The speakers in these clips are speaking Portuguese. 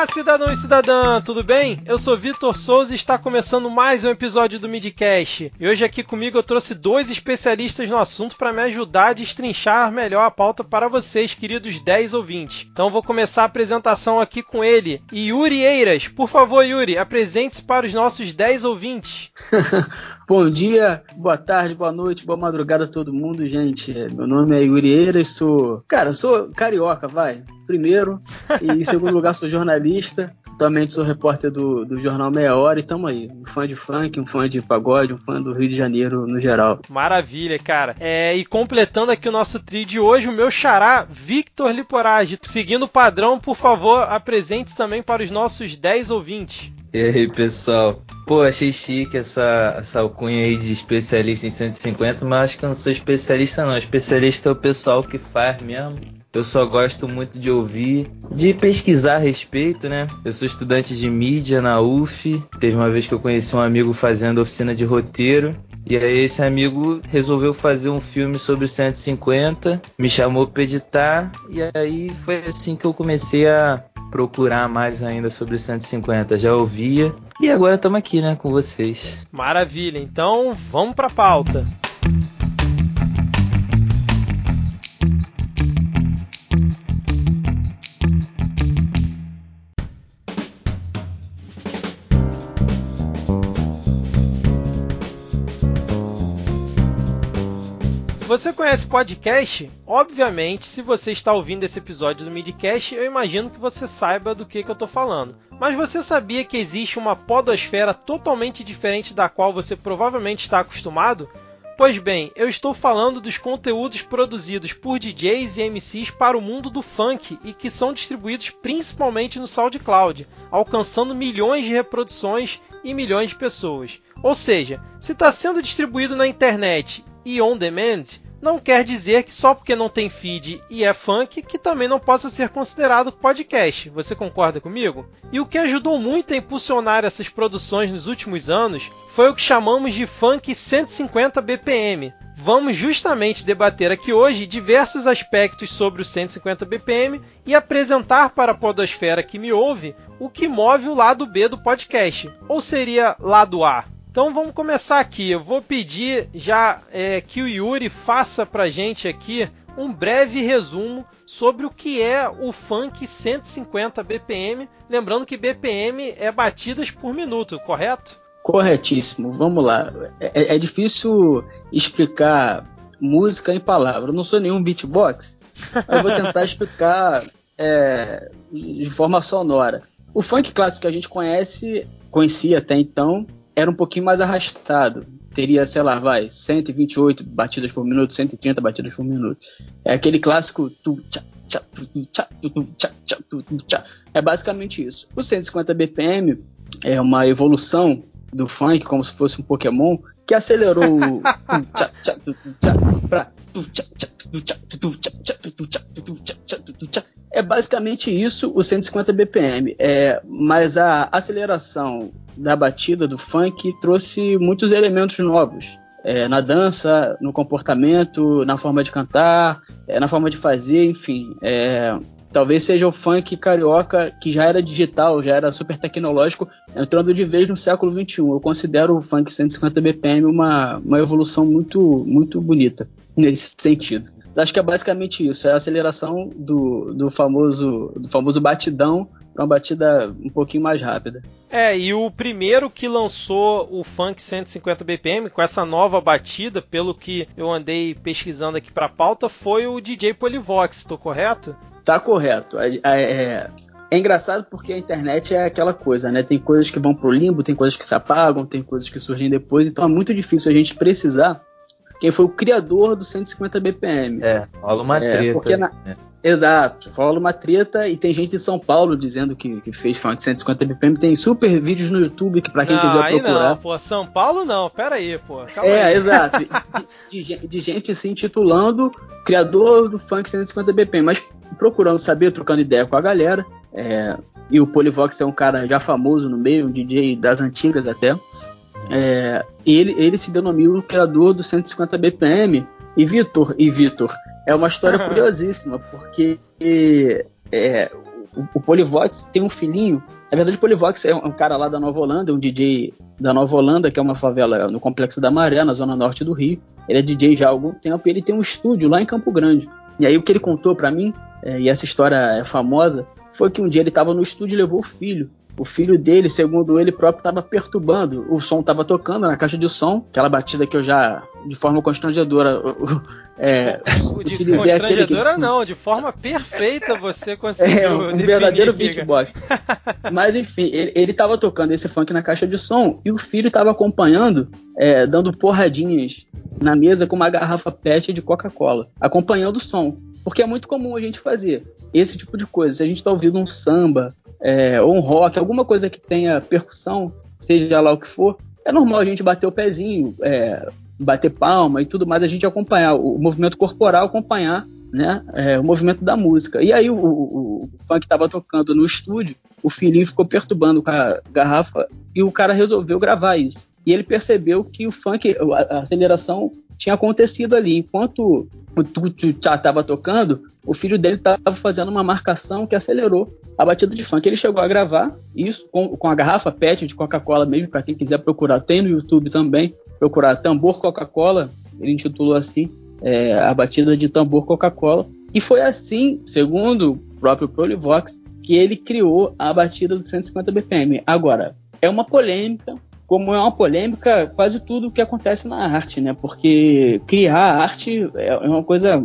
Olá, cidadão e cidadã, tudo bem? Eu sou Vitor Souza e está começando mais um episódio do Midcast. E hoje aqui comigo eu trouxe dois especialistas no assunto para me ajudar a destrinchar melhor a pauta para vocês, queridos 10 ouvintes. Então vou começar a apresentação aqui com ele, Yuri Eiras. Por favor, Yuri, apresente-se para os nossos 10 ouvintes. Bom dia, boa tarde, boa noite, boa madrugada a todo mundo, gente. Meu nome é Yuri Eiras, sou. Cara, sou carioca, vai primeiro. E em segundo lugar, sou jornalista. Atualmente sou repórter do, do jornal Meia Hora e tamo aí. Um fã de funk, um fã de pagode, um fã do Rio de Janeiro no geral. Maravilha, cara. É, e completando aqui o nosso trio de hoje, o meu xará, Victor Liporage. Seguindo o padrão, por favor, apresente-se também para os nossos 10 ouvintes. E aí, pessoal? Pô, achei chique essa, essa alcunha aí de especialista em 150, mas acho que eu não sou especialista não. Especialista é o pessoal que faz mesmo eu só gosto muito de ouvir, de pesquisar a respeito, né? Eu sou estudante de mídia na UF. Teve uma vez que eu conheci um amigo fazendo oficina de roteiro. E aí esse amigo resolveu fazer um filme sobre 150, me chamou para editar e aí foi assim que eu comecei a procurar mais ainda sobre 150. Já ouvia e agora estamos aqui, né, com vocês. Maravilha. Então, vamos para a pauta. Você conhece podcast? Obviamente, se você está ouvindo esse episódio do Midcast, eu imagino que você saiba do que, que eu estou falando. Mas você sabia que existe uma podosfera totalmente diferente da qual você provavelmente está acostumado? Pois bem, eu estou falando dos conteúdos produzidos por DJs e MCs para o mundo do funk e que são distribuídos principalmente no SoundCloud, alcançando milhões de reproduções e milhões de pessoas. Ou seja, se está sendo distribuído na internet e on demand não quer dizer que só porque não tem feed e é funk que também não possa ser considerado podcast. Você concorda comigo? E o que ajudou muito a impulsionar essas produções nos últimos anos foi o que chamamos de funk 150 BPM. Vamos justamente debater aqui hoje diversos aspectos sobre o 150 BPM e apresentar para a podosfera que me ouve o que move o lado B do podcast, ou seria lado A. Então vamos começar aqui. Eu vou pedir já é, que o Yuri faça pra gente aqui um breve resumo sobre o que é o funk 150 BPM. Lembrando que BPM é batidas por minuto, correto? Corretíssimo. Vamos lá. É, é difícil explicar música em palavras. Eu não sou nenhum beatbox. Eu vou tentar explicar é, de forma sonora. O funk clássico que a gente conhece, conhecia até então, era um pouquinho mais arrastado. Teria, sei lá, vai, 128 batidas por minuto, 130 batidas por minuto. É aquele clássico. É basicamente isso. O 150 BPM é uma evolução do funk, como se fosse um Pokémon, que acelerou para é basicamente isso o 150 BPM. É, mas a aceleração da batida do funk trouxe muitos elementos novos. É, na dança, no comportamento, na forma de cantar, é, na forma de fazer, enfim. É, talvez seja o funk carioca que já era digital, já era super tecnológico, entrando de vez no século XXI. Eu considero o funk 150 BPM uma, uma evolução muito, muito bonita nesse sentido. Acho que é basicamente isso, é a aceleração do, do famoso do famoso batidão para uma batida um pouquinho mais rápida. É, e o primeiro que lançou o funk 150 BPM com essa nova batida, pelo que eu andei pesquisando aqui para a pauta, foi o DJ Polivox, estou correto? Tá correto. É, é, é engraçado porque a internet é aquela coisa, né? Tem coisas que vão pro limbo, tem coisas que se apagam, tem coisas que surgem depois, então é muito difícil a gente precisar quem foi o criador do 150 BPM. É, rola uma é, treta. Porque na... é. Exato, rola uma treta e tem gente de São Paulo dizendo que, que fez funk de 150 BPM. Tem super vídeos no YouTube que para quem não, quiser aí procurar. Não, pô, São Paulo não, pera aí, pô. é, aí. exato. De, de, de, gente se intitulando criador do funk 150 BPM, mas procurando saber, trocando ideia com a galera. É, e o Polivox é um cara já famoso no meio, um DJ das antigas até. É, ele, ele se denomina o criador do 150 BPM. E Vitor, e Vitor, é uma história curiosíssima, porque é, o, o Polivox tem um filhinho. Na verdade, o Polivox é um cara lá da Nova Holanda, um DJ da Nova Holanda, que é uma favela no Complexo da Maré, na zona norte do Rio. Ele é DJ já há algum tempo e ele tem um estúdio lá em Campo Grande. E aí o que ele contou para mim, é, e essa história é famosa, foi que um dia ele estava no estúdio e levou o filho o filho dele, segundo ele próprio, estava perturbando. O som estava tocando na caixa de som, aquela batida que eu já, de forma constrangedora, é, de constrangedora que... não, de forma perfeita você conseguiu. É, um, verdadeiro beatbox. Mas enfim, ele estava tocando esse funk na caixa de som e o filho estava acompanhando, é, dando porradinhas na mesa com uma garrafa PET de Coca-Cola, acompanhando o som. Porque é muito comum a gente fazer esse tipo de coisa. Se a gente está ouvindo um samba, é, ou um rock, alguma coisa que tenha percussão, seja lá o que for, é normal a gente bater o pezinho, é, bater palma e tudo mais, a gente acompanhar, o, movimento corporal acompanhar né, é, o movimento da música. E aí o, o, o funk estava tocando no estúdio, o filhinho ficou perturbando com a garrafa e o cara resolveu gravar isso. E ele percebeu que o funk, a, aceleração tinha acontecido ali. Enquanto o Tutu estava tocando, o filho dele estava fazendo uma marcação que acelerou a batida de funk. Ele chegou a gravar isso com, com a garrafa PET de Coca-Cola mesmo, para quem quiser procurar. Tem no YouTube também, procurar Tambor Coca-Cola, ele intitulou assim, é, a batida de tambor Coca-Cola. E foi assim, segundo o próprio Prolivox, que ele criou a batida do 150 BPM. Agora, é uma polêmica, como é uma polêmica quase tudo que acontece na arte, né? Porque criar arte é uma coisa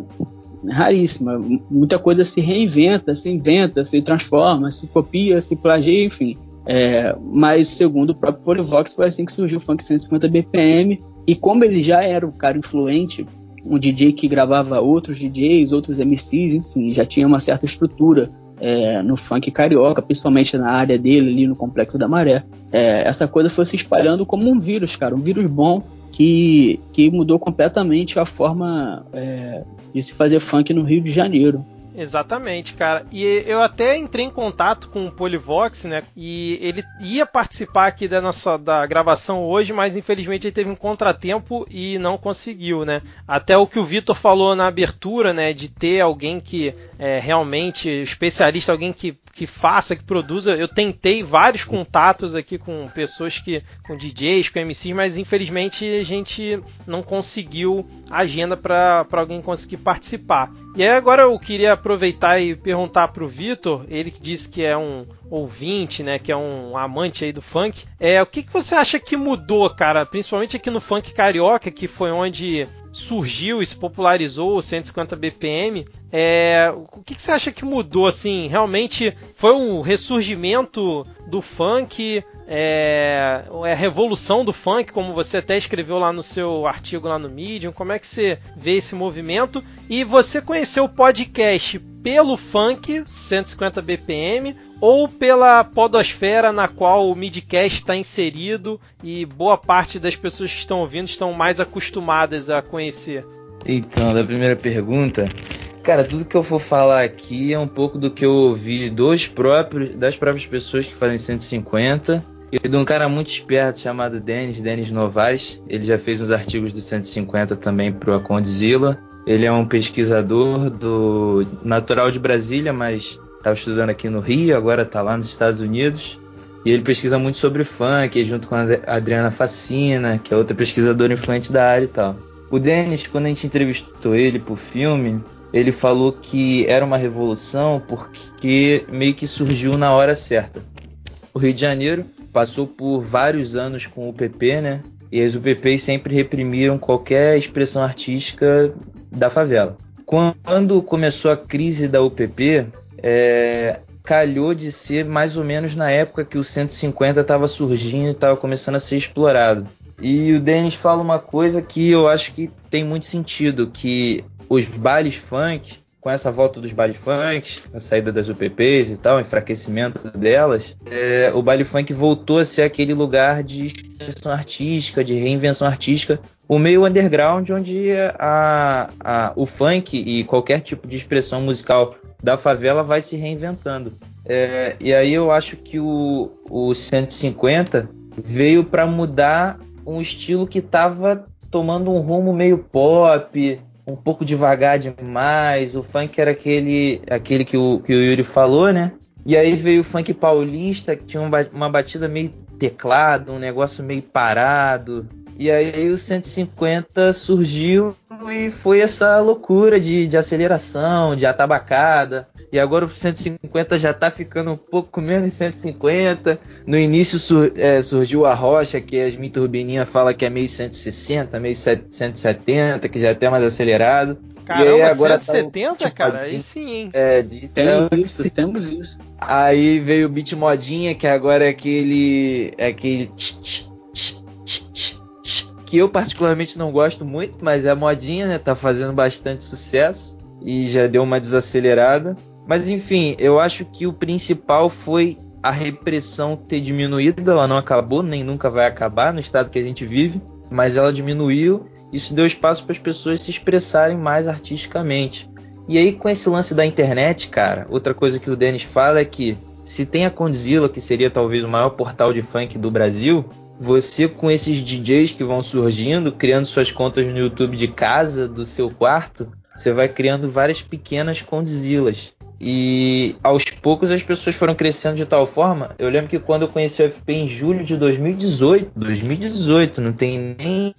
raríssima. Muita coisa se reinventa, se inventa, se transforma, se copia, se plagia, enfim. É, mas segundo o próprio Polivox, foi assim que surgiu o funk 150 BPM. E como ele já era um cara influente, um DJ que gravava outros DJs, outros MCs, enfim, já tinha uma certa estrutura é, no funk carioca, principalmente na área dele, ali no Complexo da Maré. É, essa coisa foi se espalhando como um vírus, cara, um vírus bom que, que mudou completamente a forma é, de se fazer funk no Rio de Janeiro. Exatamente, cara. E eu até entrei em contato com o Polivox, né? E ele ia participar aqui da nossa da gravação hoje, mas infelizmente ele teve um contratempo e não conseguiu, né? Até o que o Vitor falou na abertura, né? De ter alguém que é realmente especialista, alguém que que faça, que produza. Eu tentei vários contatos aqui com pessoas que. com DJs, com MCs, mas infelizmente a gente não conseguiu agenda para alguém conseguir participar. E aí agora eu queria aproveitar e perguntar pro Vitor, ele que disse que é um ouvinte, né, que é um amante aí do funk, é o que, que você acha que mudou, cara, principalmente aqui no funk carioca, que foi onde surgiu e se popularizou o 150 BPM, é, o que, que, você acha que mudou? Assim, realmente foi um ressurgimento do funk, é, é a revolução do funk, como você até escreveu lá no seu artigo lá no Medium. Como é que você vê esse movimento? E você conheceu o podcast pelo funk 150 BPM ou pela podosfera na qual o midcast está inserido e boa parte das pessoas que estão ouvindo estão mais acostumadas a conhecer? Então, da primeira pergunta, cara, tudo que eu for falar aqui é um pouco do que eu ouvi dos próprios, das próprias pessoas que fazem 150 e de um cara muito esperto chamado Denis, Denis Novaes. Ele já fez uns artigos do 150 também pro Acondzilla. Ele é um pesquisador do natural de Brasília, mas estava estudando aqui no Rio, agora está lá nos Estados Unidos. E ele pesquisa muito sobre funk, junto com a Adriana Facina, que é outra pesquisadora influente da área e tal. O Dennis, quando a gente entrevistou ele pro filme, ele falou que era uma revolução porque meio que surgiu na hora certa. O Rio de Janeiro passou por vários anos com o PP, né? E as UPPs sempre reprimiram qualquer expressão artística da favela. Quando começou a crise da UPP, é, calhou de ser mais ou menos na época que o 150 estava surgindo e estava começando a ser explorado. E o Denis fala uma coisa que eu acho que tem muito sentido, que os bailes funk, com essa volta dos bailes funk, a saída das UPPs e tal, o enfraquecimento delas, é, o baile funk voltou a ser aquele lugar de expressão artística, de reinvenção artística, o meio underground onde a, a, o funk e qualquer tipo de expressão musical da favela vai se reinventando. É, e aí eu acho que o, o 150 veio para mudar um estilo que estava tomando um rumo meio pop, um pouco devagar demais. O funk era aquele, aquele que o, que o Yuri falou, né? E aí veio o funk paulista, que tinha uma batida meio teclado, um negócio meio parado. E aí o 150 surgiu e foi essa loucura de, de aceleração, de atabacada. E agora o 150 já tá ficando um pouco menos de 150. No início sur, é, surgiu a rocha, que a Yasmin Turbininha fala que é meio 160, meio 170, que já é até mais acelerado. Caramba, e aí, agora 170, tá, tipo, cara? Aí sim, hein? É, de, Tem isso, temos isso. Aí veio o beat modinha, que agora é aquele. É aquele. Que eu particularmente não gosto muito, mas é modinha, né? Tá fazendo bastante sucesso. E já deu uma desacelerada. Mas enfim, eu acho que o principal foi a repressão ter diminuído. Ela não acabou, nem nunca vai acabar no estado que a gente vive. Mas ela diminuiu. Isso deu espaço para as pessoas se expressarem mais artisticamente. E aí, com esse lance da internet, cara, outra coisa que o Denis fala é que se tem a Condzilla, que seria talvez o maior portal de funk do Brasil, você com esses DJs que vão surgindo, criando suas contas no YouTube de casa, do seu quarto, você vai criando várias pequenas Condzillas. E aos poucos as pessoas foram crescendo de tal forma. Eu lembro que quando eu conheci o FP em julho de 2018, 2018, não tem nem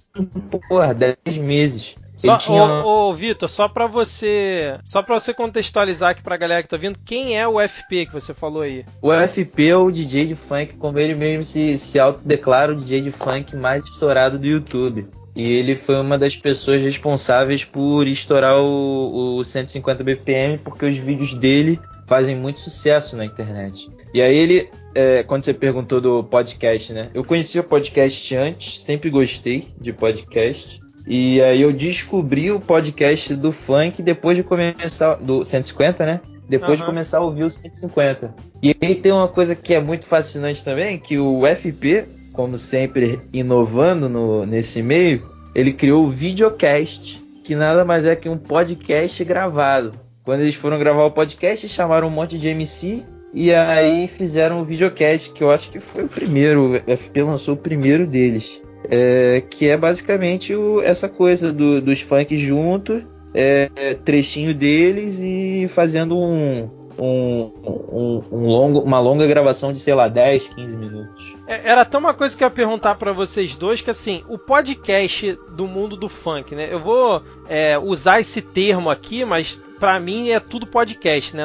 porra, 10 meses. Só, tinha... ô, ô Vitor, só para você, só para você contextualizar aqui pra galera que tá vindo, quem é o FP que você falou aí? O FP é o DJ de funk, como ele mesmo se, se autodeclara o DJ de funk mais estourado do YouTube. E ele foi uma das pessoas responsáveis por estourar o, o 150 BPM, porque os vídeos dele fazem muito sucesso na internet. E aí ele, é, quando você perguntou do podcast, né? Eu conhecia podcast antes, sempre gostei de podcast. E aí eu descobri o podcast do funk depois de começar. Do 150, né? Depois uhum. de começar a ouvir o 150. E aí tem uma coisa que é muito fascinante também, que o FP, como sempre inovando no, nesse meio, ele criou o videocast, que nada mais é que um podcast gravado. Quando eles foram gravar o podcast, chamaram um monte de MC e aí fizeram o videocast, que eu acho que foi o primeiro, o FP lançou o primeiro deles. É, que é basicamente o, essa coisa do, dos funk juntos, é, trechinho deles e fazendo um, um, um, um, longo, uma longa gravação de, sei lá, 10, 15 minutos. É, era até uma coisa que eu ia perguntar para vocês dois, que assim, o podcast do mundo do funk, né? Eu vou é, usar esse termo aqui, mas para mim é tudo podcast, né?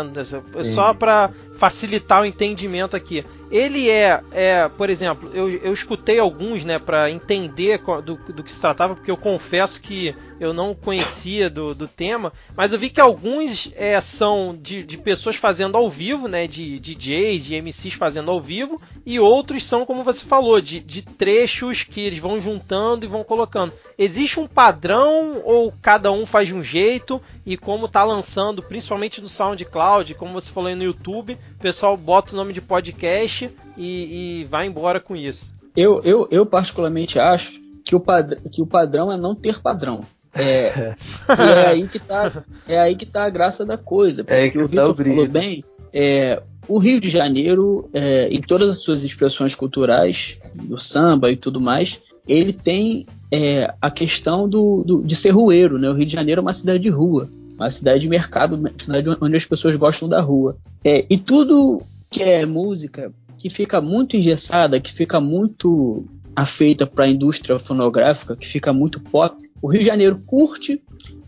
Só para facilitar o entendimento aqui. Ele é, é por exemplo, eu, eu escutei alguns, né, para entender do, do, que se tratava, porque eu confesso que eu não conhecia do, do tema, mas eu vi que alguns é, são de, de pessoas fazendo ao vivo, né, de DJs, de MCs fazendo ao vivo, e outros são, como você falou, de, de trechos que eles vão juntando e vão colocando. Existe um padrão ou cada um faz de um jeito? E como tá lançando, principalmente no SoundCloud, como você falou aí no YouTube, o pessoal bota o nome de podcast e, e vai embora com isso. Eu, eu, eu particularmente acho que o, que o padrão é não ter padrão. É, é aí que tá, é aí que tá a graça da coisa. Porque é que o tá Vitor falou bem, é, o Rio de Janeiro, é, em todas as suas expressões culturais, do samba e tudo mais, ele tem é, a questão do, do, de ser rueiro. Né? O Rio de Janeiro é uma cidade de rua, uma cidade de mercado, uma cidade onde as pessoas gostam da rua. É, e tudo que é música que fica muito engessada, que fica muito afeita para a indústria fonográfica, que fica muito pop, o Rio de Janeiro curte,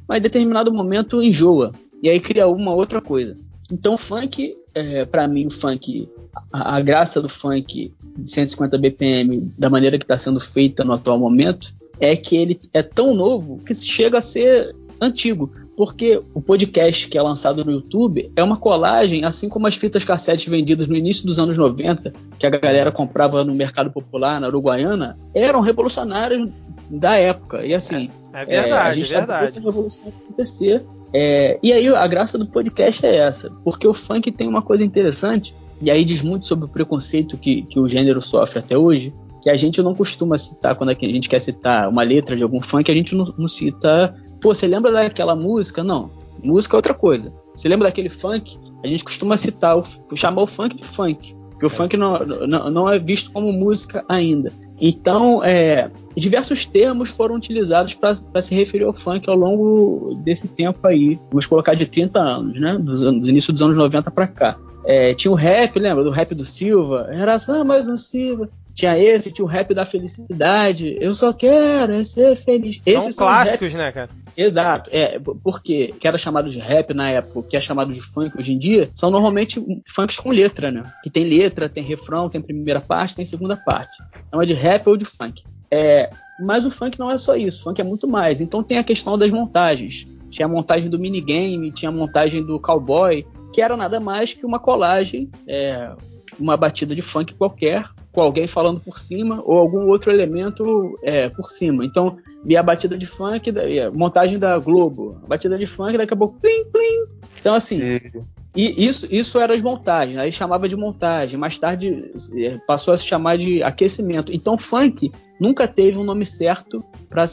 mas em determinado momento enjoa. E aí cria uma outra coisa. Então, funk, é, para mim, o funk, a, a, graça do funk de 150 BPM, da maneira que está sendo feita no atual momento, é que ele é tão novo que chega a ser antigo. Porque o podcast que é lançado no YouTube é uma colagem, assim como as fitas cassete vendidas no início dos anos 90, que a galera comprava no mercado popular, na Uruguaiana, eram revolucionários da época. E assim, é, é verdade, é, a gente é verdade. Tá a revolução acontecer é, e aí a graça do podcast é essa, porque o funk tem uma coisa interessante, e aí diz muito sobre o preconceito que, que o gênero sofre até hoje, que a gente não costuma citar quando a gente quer citar uma letra de algum funk, a gente não, não cita. Pô, você lembra daquela música? Não. Música é outra coisa. Você lembra daquele funk? A gente costuma citar, chamar o funk de funk. Porque o é. funk não, não, não, é visto como música ainda. Então, é, diversos termos foram utilizados para se referir ao funk ao longo desse tempo aí. Vamos colocar de 30 anos, né? Do, do início dos anos 90 para cá. É, tinha o rap, lembra? Do rap do Silva. Era só mais um Silva. Tinha esse, tinha o rap da felicidade. Eu só quero é ser feliz. São Esses clássicos, né, cara? Exato. É, porque que era chamado de rap na época, que é chamado de funk hoje em dia, são normalmente funks com letra, né? Que tem letra, tem refrão, tem primeira parte, tem segunda parte. Então é de rap ou de funk. É, mas o funk não é só isso, o funk é muito mais. Então tem a questão das montagens. Tinha a montagem do minigame, tinha a montagem do cowboy, que era nada mais que uma colagem, é, uma batida de funk qualquer, com alguém falando por cima ou algum outro elemento é, por cima. Então, via a batida de funk, a montagem da Globo, a batida de funk, daqui a pouco, plim, plim. Então, assim, Sim. E isso, isso era as montagens, aí chamava de montagem, mais tarde é, passou a se chamar de aquecimento. Então, funk nunca teve um nome certo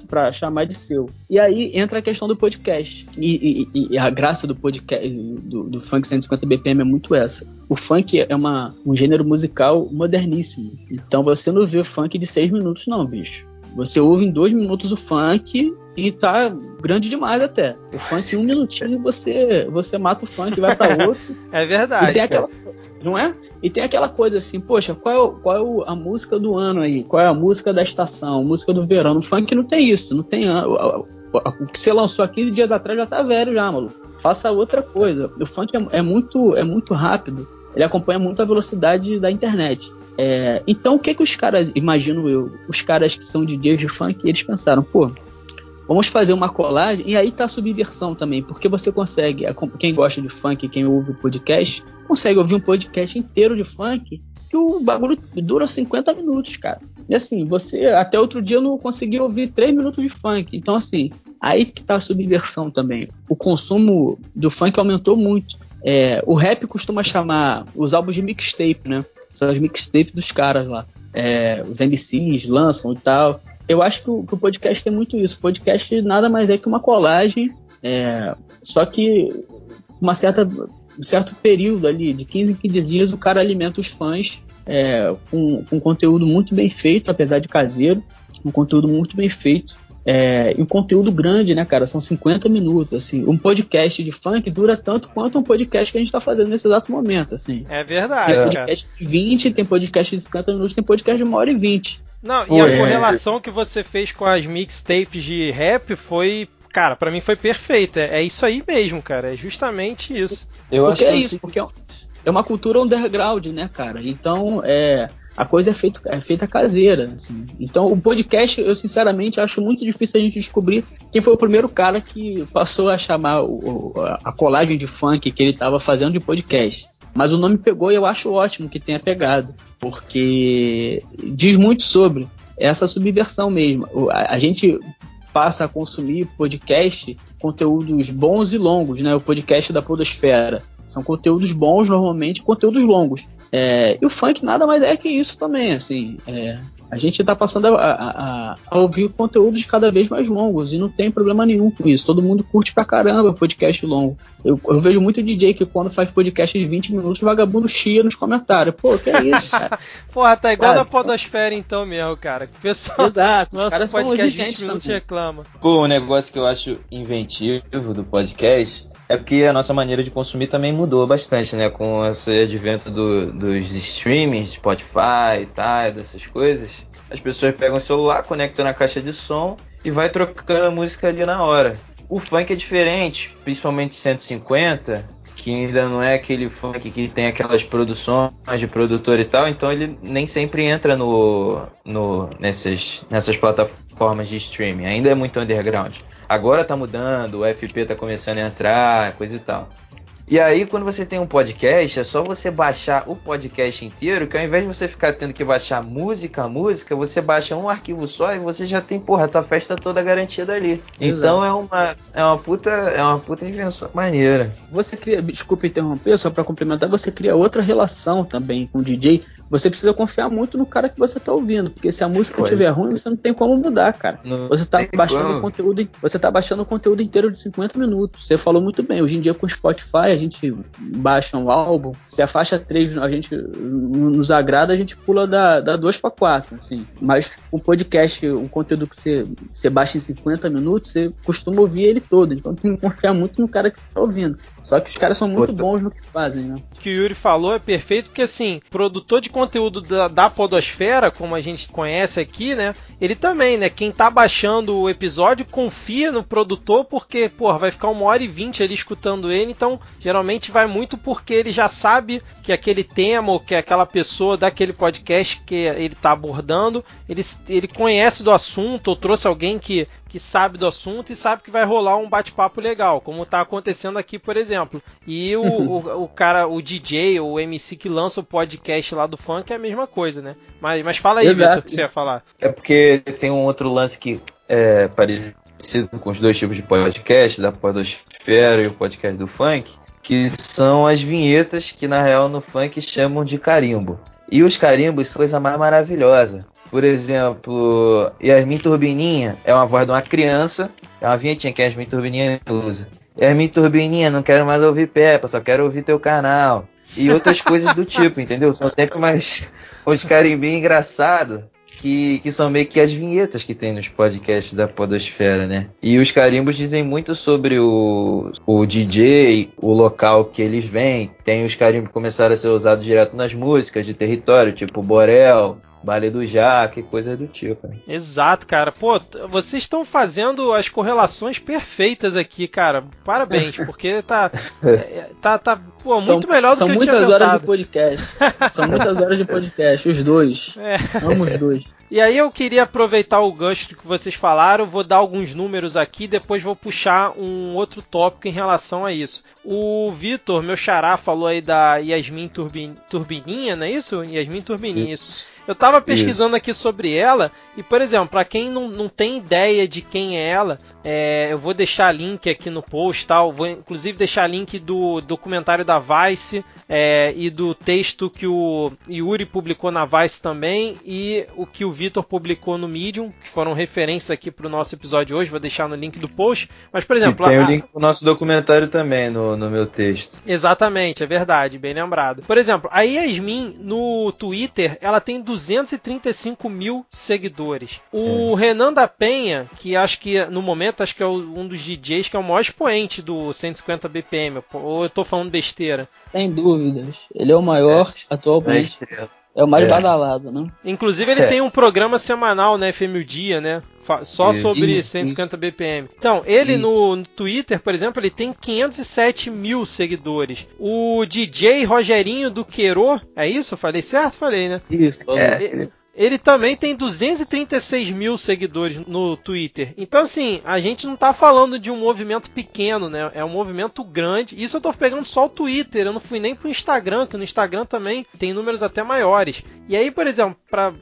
para chamar de seu. E aí entra a questão do podcast. E, e, e a graça do podcast do, do, funk 150 BPM é muito essa. O funk é uma, um gênero musical moderníssimo. Então você não vê funk de seis minutos, não, bicho. Você ouve em dois minutos o funk e tá grande demais até. O funk, em um minutinho, você, você mata o funk e vai para outro. é verdade. E tem aquela, não é? E tem aquela coisa assim, poxa, qual é, qual é a música do ano aí? Qual é a música da estação? Música do verão? No funk não tem isso, não tem. O que você lançou há 15 dias atrás já tá velho já, maluco. Faça outra coisa. O funk é, é muito, é muito rápido. Ele acompanha muito a velocidade da internet. É, então, o que que os caras, imagino eu, os caras que são DJs de funk, eles pensaram, pô, vamos fazer uma colagem, e aí tá a subversão também, porque você consegue, quem gosta de funk, quem ouve o podcast, consegue ouvir um podcast inteiro de funk, que o bagulho dura 50 minutos, cara. E assim, você até outro dia não conseguia ouvir 3 minutos de funk. Então, assim, aí que tá a subversão também. O consumo do funk aumentou muito. É, o rap costuma chamar os álbuns de mixtape, né? São as mixtapes dos caras lá. É, os MCs lançam e tal. Eu acho que o, que o, podcast tem muito isso. O podcast nada mais é que uma colagem, é, só que uma certa, um certo período ali, de 15 em 15 dias, o cara alimenta os fãs é, com, com conteúdo muito bem feito, apesar de caseiro, um conteúdo muito bem feito. É, e um conteúdo grande, né, cara? São 50 minutos, assim. Um podcast de funk dura tanto quanto um podcast que a gente tá fazendo nesse exato momento, assim. É verdade, Tem podcast de 20, tem podcast de 50 minutos, tem podcast de uma hora e 20. Não, e a é. correlação que você fez com as mixtapes de rap foi cara, para mim foi perfeita. É isso aí mesmo, cara. É justamente isso. Eu porque acho é isso, porque é uma cultura underground, né, cara? Então, é, a coisa é, feito, é feita caseira. Assim. Então, o podcast, eu sinceramente acho muito difícil a gente descobrir quem foi o primeiro cara que passou a chamar o, a colagem de funk que ele estava fazendo de podcast. Mas o nome pegou e eu acho ótimo que tenha pegado, porque diz muito sobre essa subversão mesmo. A, gente passa a consumir podcast, conteúdos bons e longos, né? O podcast da Podosfera. São conteúdos bons, normalmente, conteúdos longos. É, e o funk nada mais é que isso também, assim. É, a gente está passando a, a, a, ouvir conteúdos cada vez mais longos e não tem problema nenhum com isso. Todo mundo curte pra caramba podcast longo. Eu, eu vejo muito DJ que quando faz podcast de 20 minutos, vagabundo chia nos comentários. Pô, que é isso, cara? Porra, tá igual na podosfera então mesmo, cara. O pessoal Exato, os caras podcast são 20 minutos reclama. Pô, um negócio que eu acho inventivo do podcast é porque a nossa maneira de consumir também mudou bastante, né? Com esse advento do, dos streamings, Spotify e tal, dessas coisas. As pessoas pegam o celular, conectam na caixa de som e vai trocando a música ali na hora. O funk é diferente, principalmente 150, que ainda não é aquele funk que tem aquelas produções de produtor e tal, então ele nem sempre entra no, no nessas, nessas plataformas de streaming, ainda é muito underground. Agora tá mudando, o FP tá começando a entrar, coisa e tal. E aí, quando você tem um podcast, é só você baixar o podcast inteiro, que ao invés de você ficar tendo que baixar música a música, você baixa um arquivo só e você já tem, porra, a tua festa toda garantida ali. Exato. Então é uma, é uma puta, é uma puta invenção maneira. Você cria, desculpa interromper, só para complementar, você cria outra relação também com o DJ, você precisa confiar muito no cara que você tá ouvindo, porque se a música estiver ruim, você não tem como mudar, cara. Não você tá baixando como. conteúdo, você tá baixando o conteúdo inteiro de 50 minutos. Você falou muito bem. Hoje em dia com o Spotify, a gente baixa um álbum, se a faixa 3 a gente nos agrada, a gente pula da, da 2 para 4, assim. Mas o podcast, o conteúdo que você, você baixa em 50 minutos, você costuma ouvir ele todo. Então tem que confiar muito no cara que você tá ouvindo. Só que os caras são muito bons no que fazem, né? O que o Yuri falou é perfeito, porque assim, produtor de conteúdo da, da Podosfera, como a gente conhece aqui, né? Ele também, né? Quem tá baixando o episódio confia no produtor porque, porra, vai ficar uma hora e vinte ali escutando ele, então geralmente vai muito porque ele já sabe que aquele tema ou que aquela pessoa daquele podcast que ele tá abordando, ele, ele conhece do assunto ou trouxe alguém que, que sabe do assunto e sabe que vai rolar um bate-papo legal, como tá acontecendo aqui, por exemplo. E o, o, o, cara, o DJ, o MC que lança o podcast lá do funk é a mesma coisa, né? Mas, mas fala aí, Vitor, o que você ia falar. É porque tem um outro lance que é parecido com os dois tipos de podcast, da podosfera e o podcast do funk, que são as vinhetas que na real no funk chamam de carimbo. E os carimbos são coisa mais maravilhosa. Por exemplo, Yasmin Turbininha é uma voz de uma criança, é uma vinhetinha que Yasmin Turbininha usa. Yasmin Turbininha, não quero mais ouvir Peppa, só quero ouvir teu canal. E outras coisas do tipo, entendeu? São sempre mais os carimbinhos engraçados que, que são meio que as vinhetas que tem nos podcasts da Podosfera, né? E os carimbos dizem muito sobre o, o DJ, o local que eles vêm. Tem os carimbos que começaram a ser usados direto nas músicas de território, tipo Borel, Baile do Jaque, coisa do tipo. Exato, cara. Pô, vocês estão fazendo as correlações perfeitas aqui, cara. Parabéns, porque tá. É, tá, tá pô, muito são, melhor do são que eu muitas horas de podcast. são muitas horas de podcast, os dois. É. Amo os dois. E aí eu queria aproveitar o gancho que vocês falaram, vou dar alguns números aqui, depois vou puxar um outro tópico em relação a isso. O Vitor, meu xará, falou aí da Yasmin Turbin, Turbininha, não é isso? Yasmin Turbininha, isso. isso. Eu tava pesquisando isso. aqui sobre ela, e por exemplo, para quem não, não tem ideia de quem é ela, é, eu vou deixar link aqui no post, tal. Vou inclusive deixar link do documentário da Vice é, e do texto que o Yuri publicou na Vice também, e o que o Vitor publicou no Medium, que foram referências aqui para o nosso episódio hoje. Vou deixar no link do post. Mas, por exemplo. tem a, o link do nosso documentário também no, no meu texto. Exatamente, é verdade, bem lembrado. Por exemplo, a Yasmin no Twitter, ela tem 235 mil seguidores. O é. Renan da Penha, que acho que no momento acho que é um dos DJs que é o maior expoente do 150 BPM, ou eu tô falando besteira? Sem dúvidas. Ele é o maior é, atualmente. É é o mais é. badalado, né? Inclusive ele é. tem um programa semanal, né, FM Dia, né? Só isso, sobre isso, 150 isso. BPM. Então, ele no, no, Twitter, por exemplo, ele tem 507 mil seguidores. O DJ Rogerinho do Queiro, é isso? Falei certo? Falei, né? Isso. É, ele também tem 236 mil seguidores no Twitter. Então, assim, a gente não tá falando de um movimento pequeno, né? É um movimento grande. Isso eu tô pegando só o Twitter. Eu não fui nem pro Instagram, que no Instagram também tem números até maiores. E aí, por exemplo, para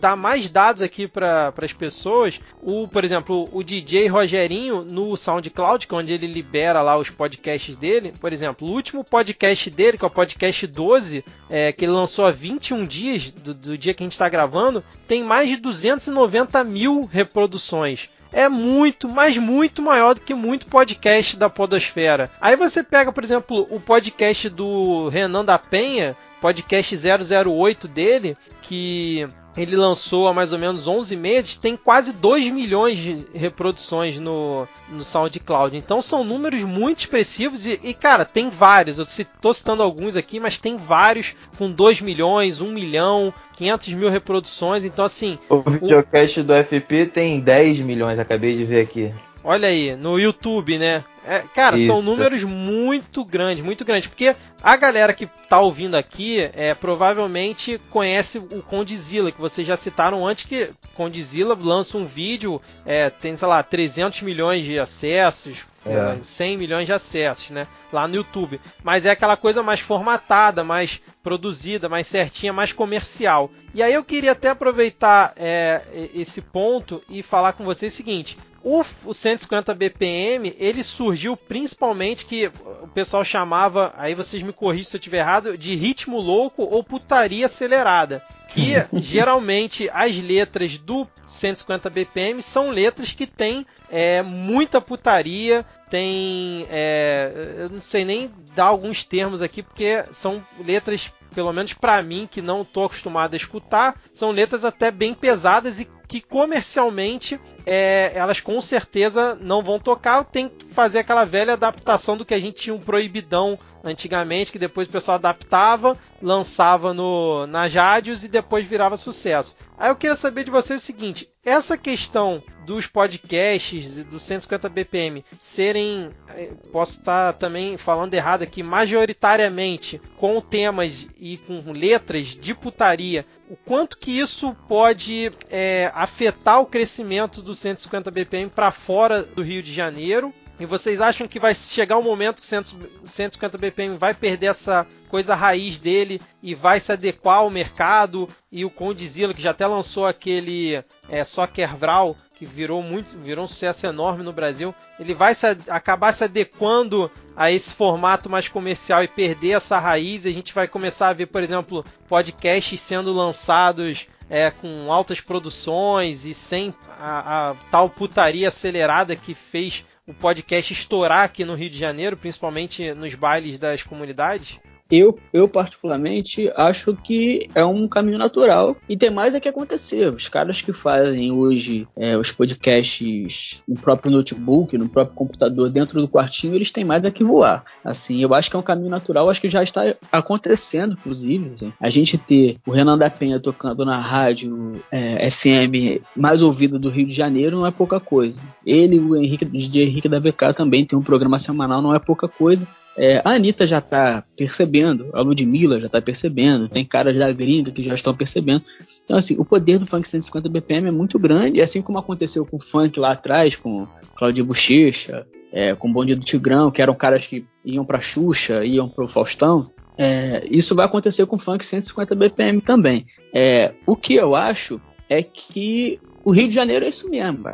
dar mais dados aqui para as pessoas, o, por exemplo, o DJ Rogerinho no SoundCloud, que é onde ele libera lá os podcasts dele, por exemplo, o último podcast dele, que é o podcast 12, é, que ele lançou há 21 dias do, do dia que a gente está gravando, tem mais de 290 mil reproduções é muito, mas muito maior do que muito podcast da Podosfera. Aí você pega, por exemplo, o podcast do Renan da Penha, podcast 008 dele, que ele lançou há mais ou menos 11 meses, tem quase 2 milhões de reproduções no, no SoundCloud. Então são números muito expressivos e, e cara, tem vários. Eu estou citando alguns aqui, mas tem vários com 2 milhões, 1 milhão, 500 mil reproduções. Então, assim. O videocast o... do FP tem 10 milhões, acabei de ver aqui. Olha aí, no YouTube, né? É, cara, Isso. são números muito grandes, muito grandes. Porque a galera que tá ouvindo aqui é, provavelmente conhece o Condizila, que vocês já citaram antes, que Condizila lança um vídeo, é, tem, sei lá, 300 milhões de acessos, é. 100 milhões de acessos, né? Lá no YouTube. Mas é aquela coisa mais formatada, mais produzida, mais certinha, mais comercial. E aí eu queria até aproveitar é, esse ponto e falar com vocês o seguinte: O, o 150 BPM, ele surgiu principalmente que o pessoal chamava, aí vocês me corrigem se eu estiver errado, de ritmo louco ou putaria acelerada. Que geralmente as letras do 150 BPM são letras que têm é, muita putaria, tem. É, eu não sei nem dar alguns termos aqui, porque são letras, pelo menos para mim, que não estou acostumado a escutar, são letras até bem pesadas e que comercialmente é, elas com certeza não vão tocar. Tem que fazer aquela velha adaptação do que a gente tinha um proibidão antigamente, que depois o pessoal adaptava, lançava no, nas rádios e depois virava sucesso. Aí eu queria saber de vocês o seguinte: essa questão dos podcasts do 150 BPM serem, eh, posso estar também falando errado aqui, majoritariamente com temas e com letras de putaria, o quanto que isso pode é, afetar o crescimento do 150 BPM para fora do Rio de Janeiro? E vocês acham que vai chegar um momento que o 150 BPM vai perder essa coisa raiz dele e vai se adequar ao mercado? E o Condzilla, que já até lançou aquele é, Soccer Vral, que virou muito, virou um sucesso enorme no Brasil, ele vai se, acabar se adequando a esse formato mais comercial e perder essa raiz. A gente vai começar a ver, por exemplo, podcasts sendo lançados é, com altas produções e sem a, a tal putaria acelerada que fez o podcast estourar aqui no Rio de Janeiro, principalmente nos bailes das comunidades? Eu, eu, particularmente, acho que é um caminho natural e tem mais é que acontecer. Os caras que fazem hoje é, os podcasts no próprio notebook, no próprio computador, dentro do quartinho, eles têm mais é que voar. Assim, eu acho que é um caminho natural, acho que já está acontecendo, inclusive. Assim. A gente ter o Renan da Penha tocando na rádio é, FM mais ouvida do Rio de Janeiro não é pouca coisa. Ele, o Henrique, o DJ Henrique da VK também tem um programa semanal, não é pouca coisa. É, a Anitta já tá percebendo, a Ludmilla já tá percebendo, tem caras da gringa que já estão percebendo. Então, assim, o poder do funk 150 BPM é muito grande, assim como aconteceu com o funk lá atrás, com Claudio Bochecha, é, com o Bonde do Tigrão, que eram caras que iam pra Xuxa, iam pro Faustão. É, isso vai acontecer com o funk 150 BPM também. É, o que eu acho é que o Rio de Janeiro é isso mesmo.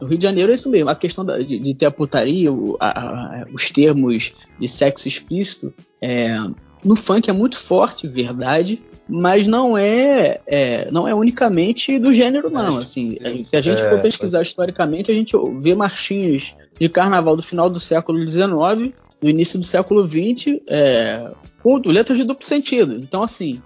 No Rio de Janeiro é isso mesmo. A questão da, de, de, ter a putaria, o, a, a, os termos de sexo explícito, é, no funk é muito forte, verdade, mas não é, é, não é unicamente do gênero, não. Assim, se a gente for é, pesquisar historicamente, a gente vê marchinhas de carnaval do final do século XIX, no início do século XX, é, com letras de duplo sentido. Então, assim,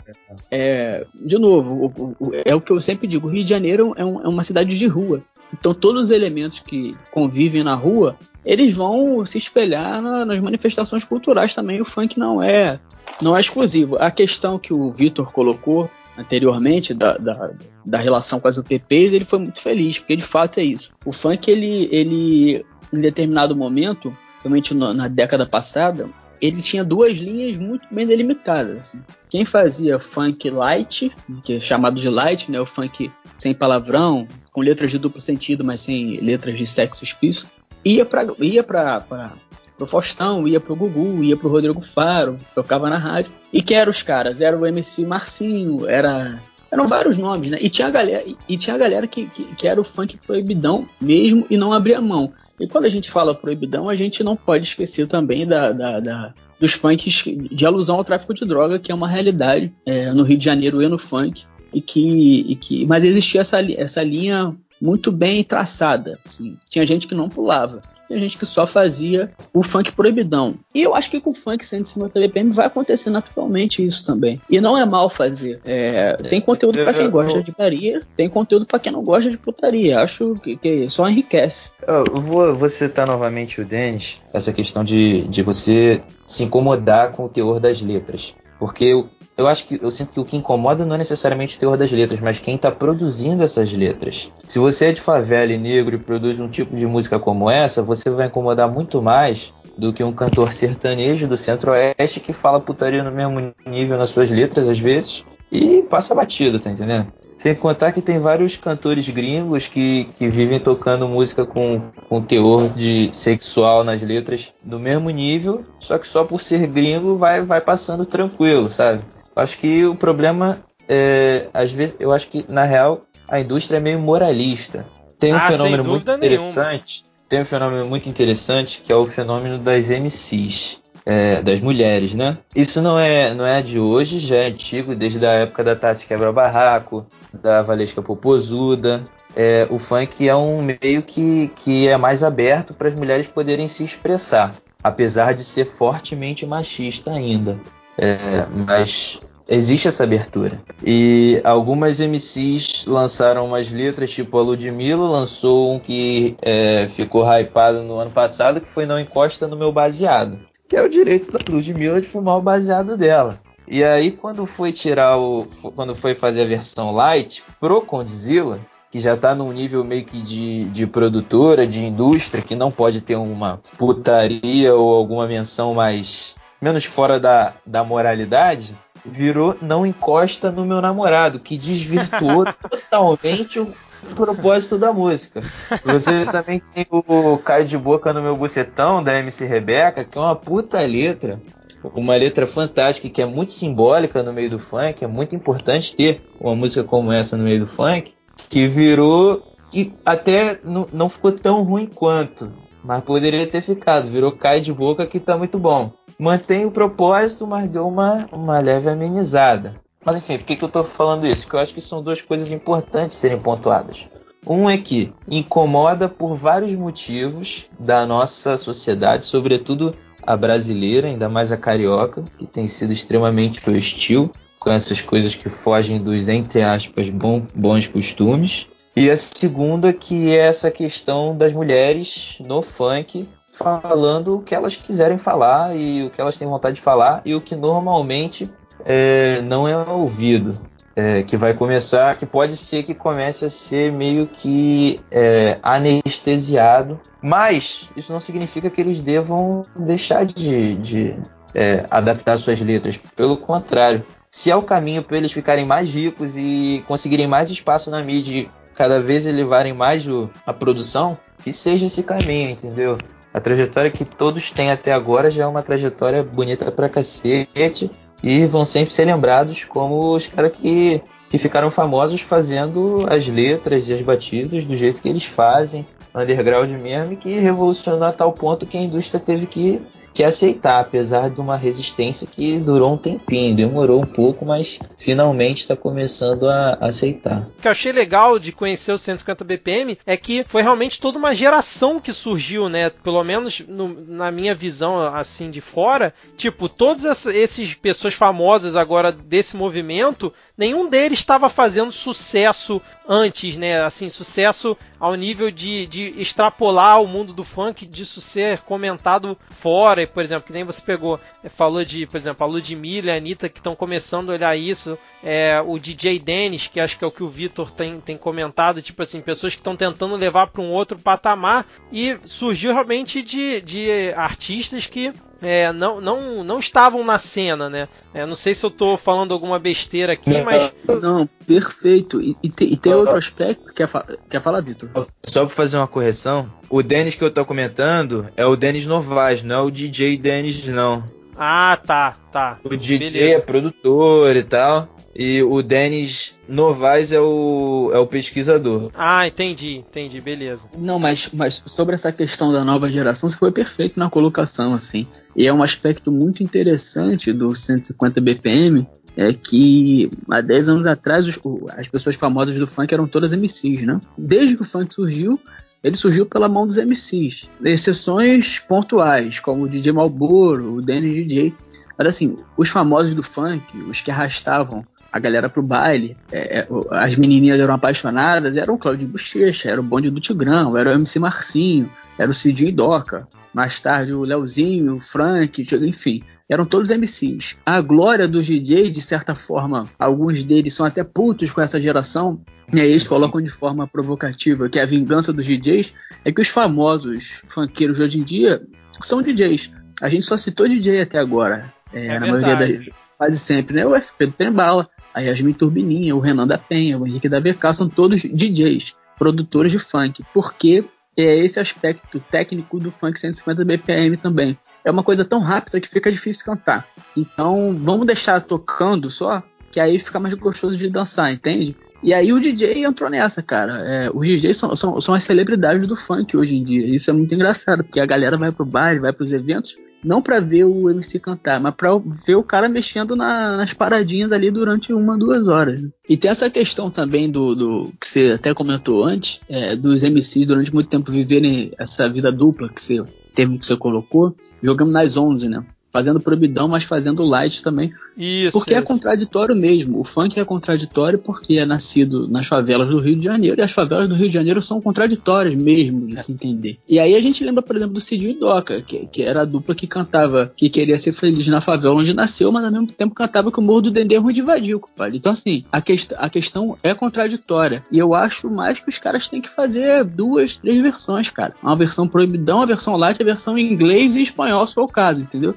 é, de novo, o, o, é o que eu sempre digo: o Rio de Janeiro é, um, é uma cidade de rua. Então todos os elementos que convivem na rua, eles vão se espelhar na, nas manifestações culturais também. O funk não é não é exclusivo. A questão que o Vitor colocou anteriormente da, da, da, relação com as UPPs, ele foi muito feliz, porque de fato é isso. O funk, ele, ele em determinado momento, principalmente na década passada, ele tinha duas linhas muito bem delimitadas. Assim. Quem fazia funk light, que é chamado de light, né, o funk sem palavrão, com letras de duplo sentido, mas sem letras de sexo explícito, ia para ia pro Faustão, ia pro Gugu, ia pro Rodrigo Faro, tocava na rádio. E quem eram os caras? Era o MC Marcinho, era eram vários nomes, né? E tinha a galera, e tinha a galera que, que, que, era o funk proibidão mesmo e não abria mão. E quando a gente fala proibidão, a gente não pode esquecer também da, da, da dos funks de alusão ao tráfico de droga, que é uma realidade é, no Rio de Janeiro e no funk. E que, e que, mas existia essa, essa linha muito bem traçada. Assim. Tinha gente que não pulava tem gente que só fazia o funk proibidão. E eu acho que com o funk 150 BPM vai acontecer naturalmente isso também. E não é mal fazer. É, tem conteúdo para quem gosta de putaria, tem conteúdo para quem não gosta de putaria. Acho que, que só enriquece. Eu vou, vou citar novamente o Denis, essa questão de, de você se incomodar com o teor das letras. Porque eu, acho que eu sinto que o que incomoda não é necessariamente o teor das letras, mas quem está produzindo essas letras. Se você é de favela e negro e produz um tipo de música como essa, você vai incomodar muito mais do que um cantor sertanejo do Centro-Oeste que fala putaria no mesmo nível nas suas letras às vezes e passa batido, tá entendendo? Sem contar que tem vários cantores gringos que, que vivem tocando música com, com teor de sexual nas letras do mesmo nível, só que só por ser gringo vai, vai passando tranquilo, sabe? Acho que o problema é, às vezes, eu acho que na real a indústria é meio moralista. Tem um ah, fenômeno muito interessante. Nenhuma. Tem um fenômeno muito interessante que é o fenômeno das MCs. É, das mulheres, né? Isso não é, não é de hoje, já é antigo, desde a época da Tati Quebra-Barraco, da Valesca Popozuda. É, o funk é um meio que, que é mais aberto para as mulheres poderem se expressar, apesar de ser fortemente machista ainda. É, mas existe essa abertura. E algumas MCs lançaram umas letras, tipo a Ludmilla lançou um que é, ficou hypado no ano passado, que foi Não Encosta no Meu Baseado. Que é o direito da Ludmilla de fumar o baseado dela. E aí, quando foi tirar o. Quando foi fazer a versão light pro Condzilla, que já está num nível meio que de, de produtora, de indústria, que não pode ter uma putaria ou alguma menção mais menos fora da, da moralidade, virou não encosta no meu namorado, que desvirtuou totalmente o propósito da música. Você também tem o Cai de Boca no meu bucetão da MC Rebeca, que é uma puta letra. Uma letra fantástica que é muito simbólica no meio do funk, é muito importante ter uma música como essa no meio do funk, que virou e até não ficou tão ruim quanto, mas poderia ter ficado. Virou cai de boca que tá muito bom mantém o propósito, mas deu uma, uma leve amenizada. Mas enfim, por que, que eu estou falando isso? Porque eu acho que são duas coisas importantes serem pontuadas. Um é que incomoda por vários motivos da nossa sociedade, sobretudo a brasileira, ainda mais a carioca, que tem sido extremamente hostil com essas coisas que fogem dos, entre aspas, bom, bons costumes. E a segunda que é essa questão das mulheres no funk falando o que elas quiserem falar e o que elas têm vontade de falar e o que normalmente é, não é ouvido. É, que vai começar, que pode ser que comece a ser meio que é, anestesiado, mas isso não significa que eles devam deixar de, de é, adaptar suas letras. Pelo contrário, se é o caminho para eles ficarem mais ricos e conseguirem mais espaço na mídia e cada vez elevarem mais o, a produção, que seja esse caminho, entendeu? A trajetória que todos têm até agora já é uma trajetória bonita pra cacete. E vão sempre ser lembrados como os caras que, que ficaram famosos fazendo as letras e as batidas do jeito que eles fazem, underground mesmo, e que revolucionou a tal ponto que a indústria teve que que aceitar, apesar de uma resistência que durou um tempinho, demorou um pouco, mas finalmente está começando a aceitar. O que eu achei legal de conhecer o 150 BPM é que foi realmente toda uma geração que surgiu, né? Pelo menos no, na minha visão assim de fora, tipo, todas essas pessoas famosas agora desse movimento nenhum deles estava fazendo sucesso antes, né? Assim, sucesso ao nível de, de extrapolar o mundo do funk, disso ser comentado fora, por exemplo, que nem você pegou, é, falou de, por exemplo, a Ludmilla e a Anitta que estão começando a olhar isso, é, o DJ Dennis, que acho que é o que o Vitor tem, tem comentado, tipo assim, pessoas que estão tentando levar para um outro patamar, e surgiu realmente de, de artistas que é, não, não, não estavam na cena, né? É, não sei se eu estou falando alguma besteira aqui, mas. Não, perfeito. E, e, tem, e tem outro aspecto. Quer, fa quer falar, Vitor? Só para fazer uma correção: o Denis que eu estou comentando é o Denis Novaes, não é o DJ Denis, não. Ah, tá, tá. O DJ Beleza. é produtor e tal. E o Denis Novaes é o, é o pesquisador. Ah, entendi, entendi, beleza. Não, mas, mas sobre essa questão da nova geração, você foi perfeito na colocação, assim. E é um aspecto muito interessante do 150 BPM, é que há 10 anos atrás os, as pessoas famosas do funk eram todas MCs, né? Desde que o funk surgiu, ele surgiu pela mão dos MCs. Exceções pontuais, como o DJ Malboro, o Danny DJ. Mas assim, os famosos do funk, os que arrastavam a galera pro baile, é, é as menininhas eram apaixonadas, era o Claudio Bochecha, era o Bonde do Tigrão, era o MC Marcinho, era o Cidinho Doca, mais tarde o Leozinho, o Frank, enfim, eram todos MCs. A glória dos DJs, de certa forma, alguns deles são até putos com essa geração, e aí eles colocam de forma provocativa que a vingança dos DJs é que os famosos funkeiros de hoje em dia são DJs. A gente só citou DJ até agora. É, é na verdade. maioria das quase sempre, né? O FP do Trembala, a Yasmin Turbininha, o Renan da Penha, o Henrique da BK, são todos DJs, produtores de funk, porque é esse aspecto técnico do funk 150 BPM também. É uma coisa tão rápida que fica difícil cantar. Então, vamos deixar tocando só, que aí fica mais gostoso de dançar, entende? E aí o DJ entrou nessa, cara. É, os DJs são, são, são as celebridades do funk hoje em dia. Isso é muito engraçado, porque a galera vai pro bar, vai pros eventos, não para ver o MC cantar, mas para ver o cara mexendo na, nas paradinhas ali durante uma, duas horas. E tem essa questão também do, do que você até comentou antes, é, dos MCs durante muito tempo viverem essa vida dupla que você termo que você colocou, jogando nas 11, né? Fazendo proibidão, mas fazendo light também. Isso. Porque é isso. é contraditório mesmo. O funk é contraditório porque é nascido nas favelas do Rio de Janeiro e as favelas do Rio de Janeiro são contraditórias mesmo de é. se entender. E aí a gente lembra, por exemplo, do Cidinho e Doca, que, que era a dupla que cantava que queria ser feliz na favela onde nasceu, mas ao mesmo tempo cantava que o Morro do Dendê é ruim de invadir, compadre. Então, assim, a, quest a questão é contraditória. E eu acho mais que os caras têm que fazer duas, três versões, cara. Uma versão proibidão, uma versão light, a versão em inglês e espanhol, se for o caso, entendeu?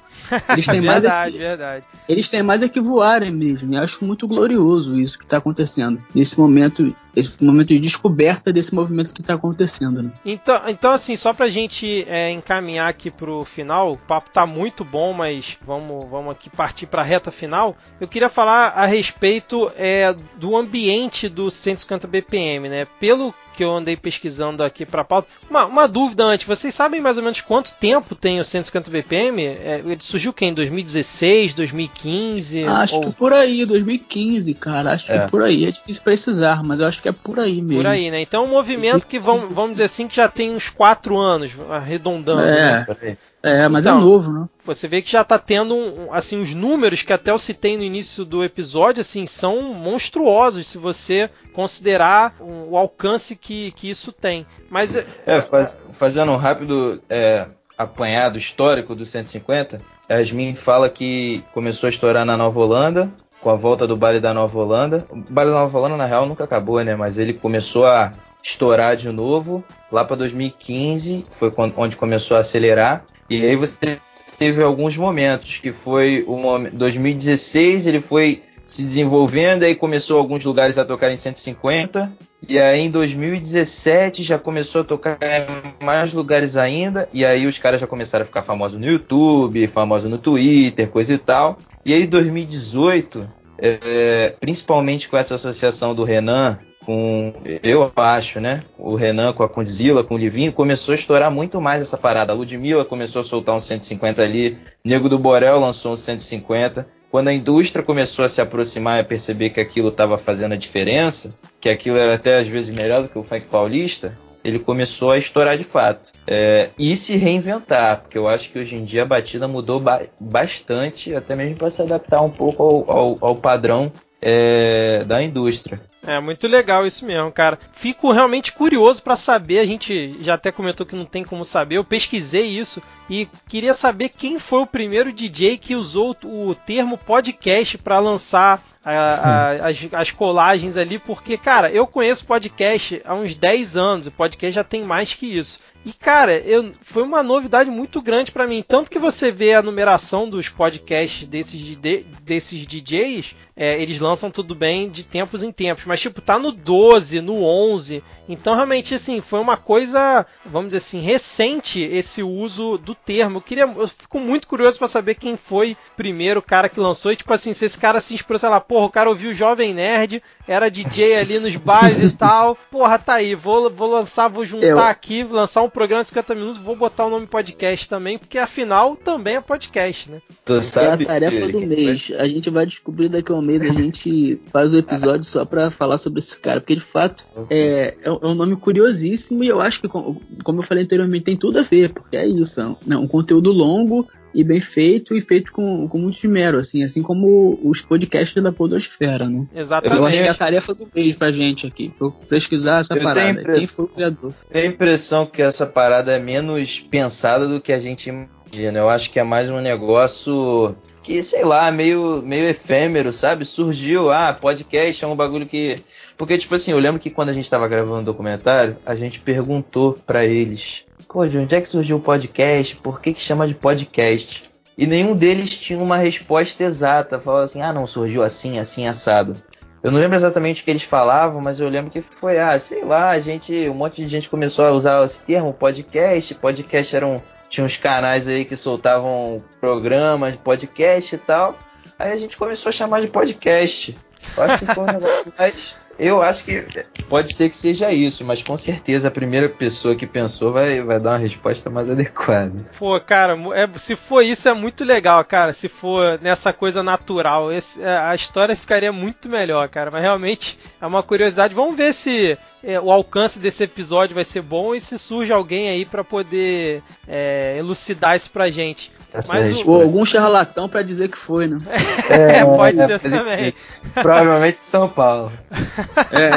Eles têm verdade, mais é verdade. Eles têm mais é que voarem mesmo. E acho muito glorioso isso que está acontecendo. Nesse momento, esse momento de descoberta desse movimento que está acontecendo. Né? Então, então, assim, só pra gente é, encaminhar aqui pro final, o papo tá muito bom, mas vamos, vamos aqui partir pra reta final. Eu queria falar a respeito é, do ambiente do 150 BPM, né? Pelo que eu andei pesquisando aqui para pauta. Uma, uma, dúvida antes, vocês sabem mais ou menos quanto tempo tem o 150 BPM? É, ele surgiu quem? 2016, 2015? Acho ou... que por aí, 2015, cara. Acho é. que por aí. É difícil precisar, mas eu acho que é por aí mesmo. Por aí, né? Então um movimento que vamos, vamos dizer assim que já tem uns 4 anos, arredondando. É. Né? É, mas é então, é novo, né? Você vê que já tá tendo um, assim os números que até eu citei no início do episódio, assim, são monstruosos se você considerar o alcance que, que isso tem. Mas é, é faz, fazendo um rápido é, apanhado histórico do 150, Yasmin fala que começou a estourar na Nova Holanda, com a volta do baile da Nova Holanda. O baile da Nova Holanda na real nunca acabou, né? Mas ele começou a estourar de novo lá para 2015, foi quando, onde começou a acelerar. E aí você teve alguns momentos, que foi o momento 2016, ele foi se desenvolvendo, aí começou alguns lugares a tocar em 150, e aí em 2017 já começou a tocar em mais lugares ainda, e aí os caras já começaram a ficar famosos no YouTube, famosos no Twitter, coisa e tal. E aí em 2018, é, principalmente com essa associação do Renan com, eu acho, né? O Renan com a Condzilla, com o Livinho, começou a estourar muito mais essa parada. A Ludmilla começou a soltar um 150 ali, Nego do Borel lançou um 150. Quando a indústria começou a se aproximar e a perceber que aquilo estava fazendo a diferença, que aquilo era até às vezes melhor do que o funk paulista, ele começou a estourar de fato. É, e se reinventar, porque eu acho que hoje em dia a batida mudou ba bastante, até mesmo para se adaptar um pouco ao, ao, ao padrão é, da indústria. É muito legal isso mesmo, cara. Fico realmente curioso para saber. A gente já até comentou que não tem como saber. Eu pesquisei isso e queria saber quem foi o primeiro DJ que usou o termo podcast para lançar a, a, as, as, colagens ali, porque, cara, eu conheço podcast há uns 10 anos, o podcast já tem mais que isso. E, cara, eu, foi uma novidade muito grande para mim. Tanto que você vê a numeração dos podcasts desses, de, desses DJs, é, eles lançam tudo bem de tempos em tempos. Mas, tipo, tá no 12, no 11. Então, realmente, assim, foi uma coisa, vamos dizer assim, recente esse uso do termo. Eu, queria, eu fico muito curioso para saber quem foi primeiro o cara que lançou. E, tipo assim, se esse cara se inspirou, sei lá, porra, o cara ouviu o Jovem Nerd, era DJ ali nos bares e tal. Porra, tá aí, vou, vou lançar, vou juntar eu... aqui, lançar um programa de 50 minutos, vou botar o nome podcast também, porque afinal também é podcast, né? Tu sabe é a tarefa do mês. A gente vai descobrir daqui a um mês, a gente faz o um episódio só pra falar sobre esse cara, porque de fato é, é um nome curiosíssimo e eu acho que, como eu falei anteriormente, tem tudo a ver, porque é isso, é um, né, um conteúdo longo e bem feito e feito com, com muito esmero, assim, assim como os podcasts da Podosfera, né? Exatamente. Eu acho que é a tarefa do mês pra gente aqui, pra pesquisar essa eu parada. Quem foi o criador? Tenho a impressão que essa parada é menos pensada do que a gente imagina. Eu acho que é mais um negócio que, sei lá, meio, meio efêmero, sabe? Surgiu, ah, podcast é um bagulho que. Porque, tipo assim, eu lembro que quando a gente tava gravando o um documentário, a gente perguntou para eles Pô, de onde é que surgiu o podcast? Por que, que chama de podcast? E nenhum deles tinha uma resposta exata. Falava assim, ah, não, surgiu assim, assim, assado. Eu não lembro exatamente o que eles falavam, mas eu lembro que foi, ah, sei lá, a gente, um monte de gente começou a usar esse termo podcast. Podcast eram, tinha uns canais aí que soltavam programas de podcast e tal. Aí a gente começou a chamar de podcast. Eu acho que foi um negócio mais. Eu acho que pode ser que seja isso, mas com certeza a primeira pessoa que pensou vai, vai dar uma resposta mais adequada. Pô, cara, é, se for isso é muito legal, cara. Se for nessa coisa natural, esse, é, a história ficaria muito melhor, cara. Mas realmente é uma curiosidade. Vamos ver se é, o alcance desse episódio vai ser bom e se surge alguém aí para poder é, elucidar isso pra gente. Mas o... Ou algum charlatão para dizer que foi, né? É, pode ser também. Provavelmente São Paulo. É.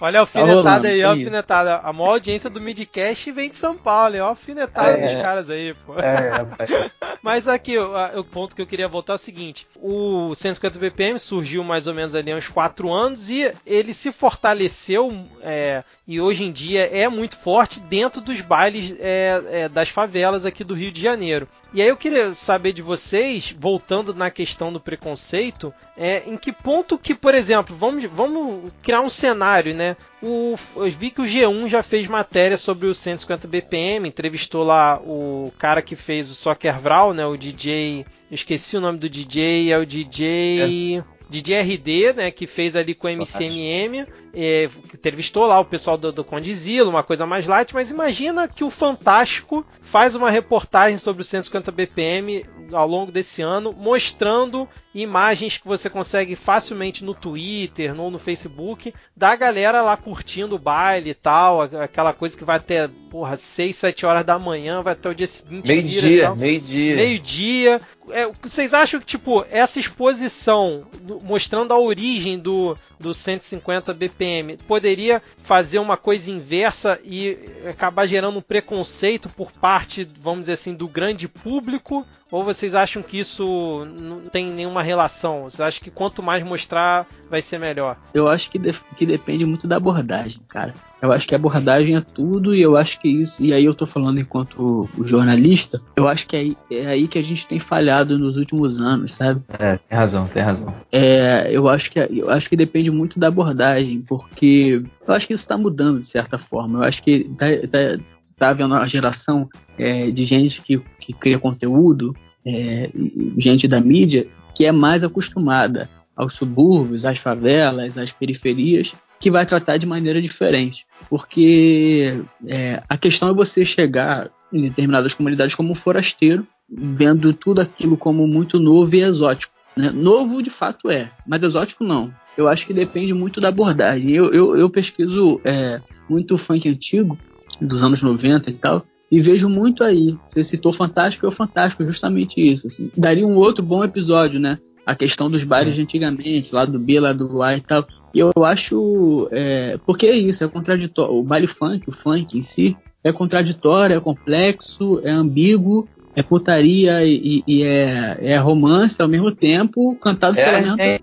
Olha a alfinetada tá rolando, aí, a alfinetada. A maior audiência do Midcast vem de São Paulo, ó, a alfinetada é, dos caras aí, pô. É, Mas aqui, o, o, ponto que eu queria voltar é o seguinte: o 150 BPM surgiu mais ou menos ali há uns 4 anos e ele se fortaleceu é, e hoje em dia é muito forte dentro dos bailes é, é, das favelas aqui do Rio de Janeiro. E aí eu queria saber de vocês, voltando na questão do preconceito, é, em que ponto que, por exemplo, vamos, vamos criar um cenário, né? O, eu vi que o G1 já fez matéria sobre o 150 BPM, entrevistou lá o cara que fez o Soccer Vral, né? O DJ. Eu esqueci o nome do DJ, é o DJ. É. DJ RD, né, que fez ali com o MCMM, é, entrevistou lá o pessoal do, do Condizilo, uma coisa mais light, mas imagina que o Fantástico faz uma reportagem sobre o 150 BPM ao longo desse ano, mostrando imagens que você consegue facilmente no Twitter ou no Facebook da galera lá curtindo o baile e tal, aquela coisa que vai até, porra, 6, 7 horas da manhã, vai até o dia seguinte. Meio-dia, meio-dia. Meio-dia. É, vocês acham que, tipo, essa exposição mostrando a origem do, do 150 BPM poderia fazer uma coisa inversa e acabar gerando um preconceito por parte, vamos dizer assim, do grande público? Ou vocês acham que isso não tem nenhuma relação? Vocês acham que quanto mais mostrar, vai ser melhor? Eu acho que, de, que depende muito da abordagem, cara. Eu acho que a abordagem é tudo e eu acho que isso, e aí eu tô falando enquanto jornalista, eu acho que é aí, é aí que a gente tem falhado nos últimos anos, sabe? É, tem razão, tem razão. É, eu acho que eu acho que depende muito da abordagem, porque eu acho que isso tá mudando de certa forma. Eu acho que tá, tá, tá havendo uma geração é, de gente que, que cria conteúdo, é, gente da mídia, que é mais acostumada aos subúrbios, às favelas, às periferias, que vai tratar de maneira diferente. Porque é, a questão é você chegar em determinadas comunidades como forasteiro, vendo tudo aquilo como muito novo e exótico. Né? Novo de fato é, mas exótico não. Eu acho que depende muito da abordagem. Eu, eu, eu pesquiso é, muito funk antigo, dos anos 90 e tal, e vejo muito aí. Você citou Fantástico, é o Fantástico, justamente isso. Assim. Daria um outro bom episódio, né? A questão dos bares de antigamente, lá do B, lá do A e tal. E eu acho. É, porque é isso, é contraditório. O baile funk, o funk em si, é contraditório, é complexo, é ambíguo, é putaria e, e é, é, romance ao mesmo tempo, cantado é pela gente, né?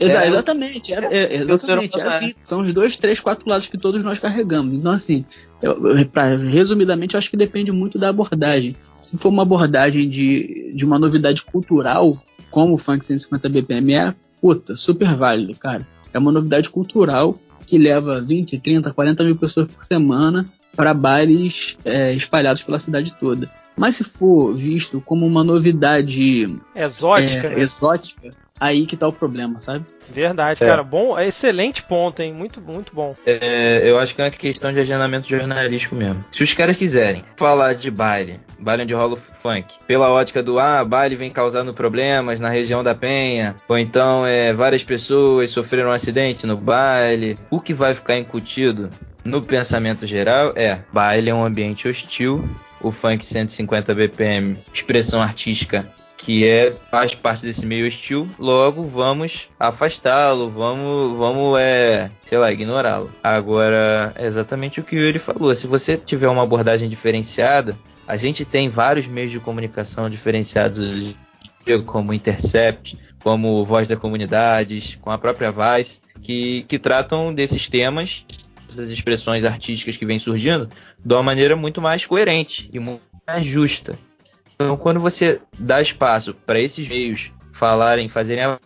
Exa é, exatamente, é, é, exatamente é São os dois, três, quatro lados que todos nós carregamos. Então, assim, eu, pra, resumidamente, eu acho que depende muito da abordagem. Se for uma abordagem de, de uma novidade cultural, como o Funk 150 BPM é, puta, super válido, cara. É uma novidade cultural que leva 20, 30, 40 mil pessoas por semana para bailes é, espalhados pela cidade toda. Mas se for visto como uma novidade exótica, é, né? exótica aí que tá o problema, sabe? Verdade, é. cara. Bom, é excelente ponto, hein? Muito, muito bom. É, eu acho que é uma questão de agendamento jornalístico mesmo. Se os caras quiserem falar de baile, baile de rolo funk, pela ótica do ah, baile vem causando problemas na região da Penha, ou então é, várias pessoas sofreram um acidente no baile, o que vai ficar incutido no pensamento geral é baile é um ambiente hostil, o funk 150 BPM, expressão artística que é faz parte desse meio hostil, logo vamos afastá-lo, vamos, vamos é, sei lá, ignorá-lo. Agora, é exatamente o que ele falou. Se você tiver uma abordagem diferenciada, a gente tem vários meios de comunicação diferenciados, como Intercept, como Voz da Comunidades, com a própria Vice, que, que tratam desses temas, essas expressões artísticas que vêm surgindo, de uma maneira muito mais coerente e muito mais justa. Então, quando você dá espaço para esses meios falarem, fazerem a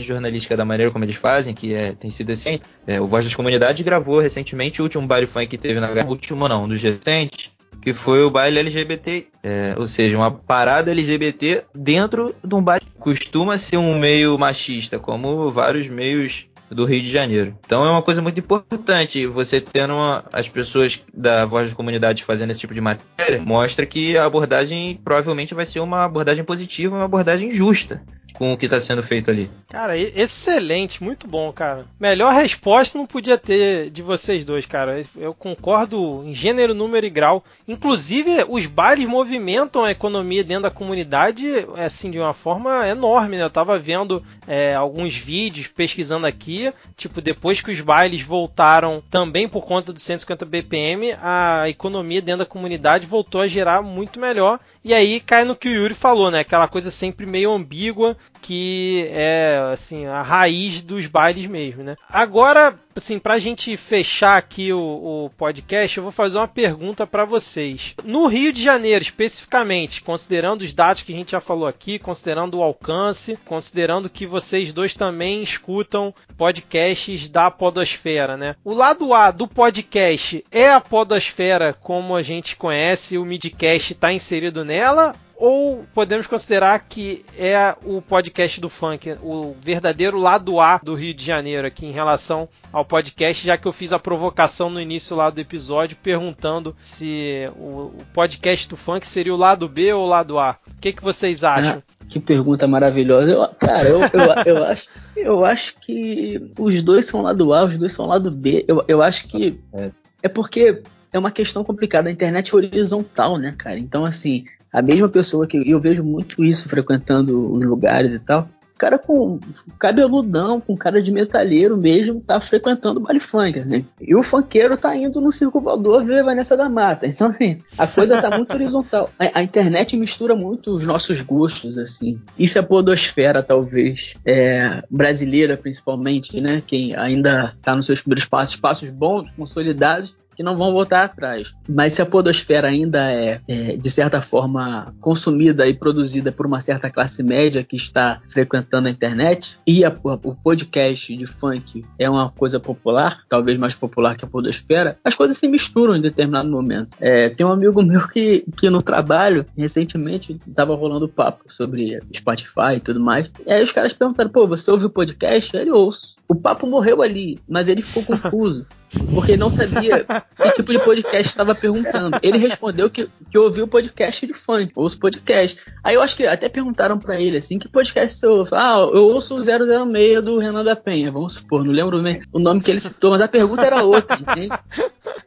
jornalística da maneira como eles fazem, que é, tem sido assim, é, o Voz das Comunidades gravou recentemente o último baile funk que teve na o último não, um dos recentes, que foi o baile LGBT, é, ou seja, uma parada LGBT dentro de um baile. Costuma ser um meio machista, como vários meios do Rio de Janeiro. Então é uma coisa muito importante você tendo uma, as pessoas da voz da comunidade fazendo esse tipo de matéria, mostra que a abordagem provavelmente vai ser uma abordagem positiva, uma abordagem justa com o que está sendo feito ali. Cara, excelente, muito bom, cara. Melhor resposta não podia ter de vocês dois, cara. Eu concordo em gênero, número e grau. Inclusive, os bares movimentam a economia dentro da comunidade, assim, de uma forma enorme, né? Eu tava vendo é, alguns vídeos, pesquisando aqui, tipo, depois que os bailes voltaram também por conta do 150 BPM, a economia dentro da comunidade voltou a gerar muito melhor. E aí cai no que o Yuri falou, né? Aquela coisa sempre meio ambígua, que é assim a raiz dos bailes mesmo, né? Agora, assim, pra gente fechar aqui o, o podcast, eu vou fazer uma pergunta para vocês. No Rio de Janeiro, especificamente, considerando os dados que a gente já falou aqui, considerando o alcance, considerando que vocês dois também escutam podcasts da Podosfera, né? O lado A do podcast é a Podosfera como a gente conhece, o Midcast está inserido nela ou podemos considerar que é o podcast do funk, o verdadeiro lado A do Rio de Janeiro aqui em relação ao podcast, já que eu fiz a provocação no início lá do episódio perguntando se o, podcast do funk seria o lado B ou o lado A. O que, que vocês acham? Ah, que pergunta maravilhosa. Eu, cara, eu, eu, eu, acho, eu acho que os dois são lado A, os dois são lado B. Eu, eu acho que é, é porque é uma questão complicada. A internet é horizontal, né, cara? Então, assim, a mesma pessoa que eu vejo muito isso frequentando os lugares e tal. Cara com cabeludão, com cara de metalheiro mesmo, tá frequentando o baile funk, né? E o funkeiro tá indo no circo voador ver Vanessa da Mata. Então, assim, a coisa tá muito horizontal. A, a, internet mistura muito os nossos gostos, assim. Isso é a podosfera, talvez, é, brasileira, principalmente, né? Quem ainda tá nos seus primeiros passos, passos bons, consolidados, que não vão voltar atrás. Mas se a podosfera ainda é, é, de certa forma, consumida e produzida por uma certa classe média que está frequentando a internet, e a, o podcast de funk é uma coisa popular, talvez mais popular que a podosfera, as coisas se misturam em determinado momento. É, tem um amigo meu que, que no trabalho, recentemente, estava rolando papo sobre Spotify e tudo mais, e aí os caras perguntaram, pô, você ouviu o podcast? Ele ouço. O papo morreu ali, mas ele ficou confuso porque não sabia que tipo de podcast estava perguntando. Ele respondeu que, que ouviu o podcast de funk, ouço podcast. Aí eu acho que até perguntaram para ele assim, que podcast você ouve? Ah, eu ouço o 006 do Renan da Penha, vamos supor, não lembro o nome que ele citou, mas a pergunta era outra, entende?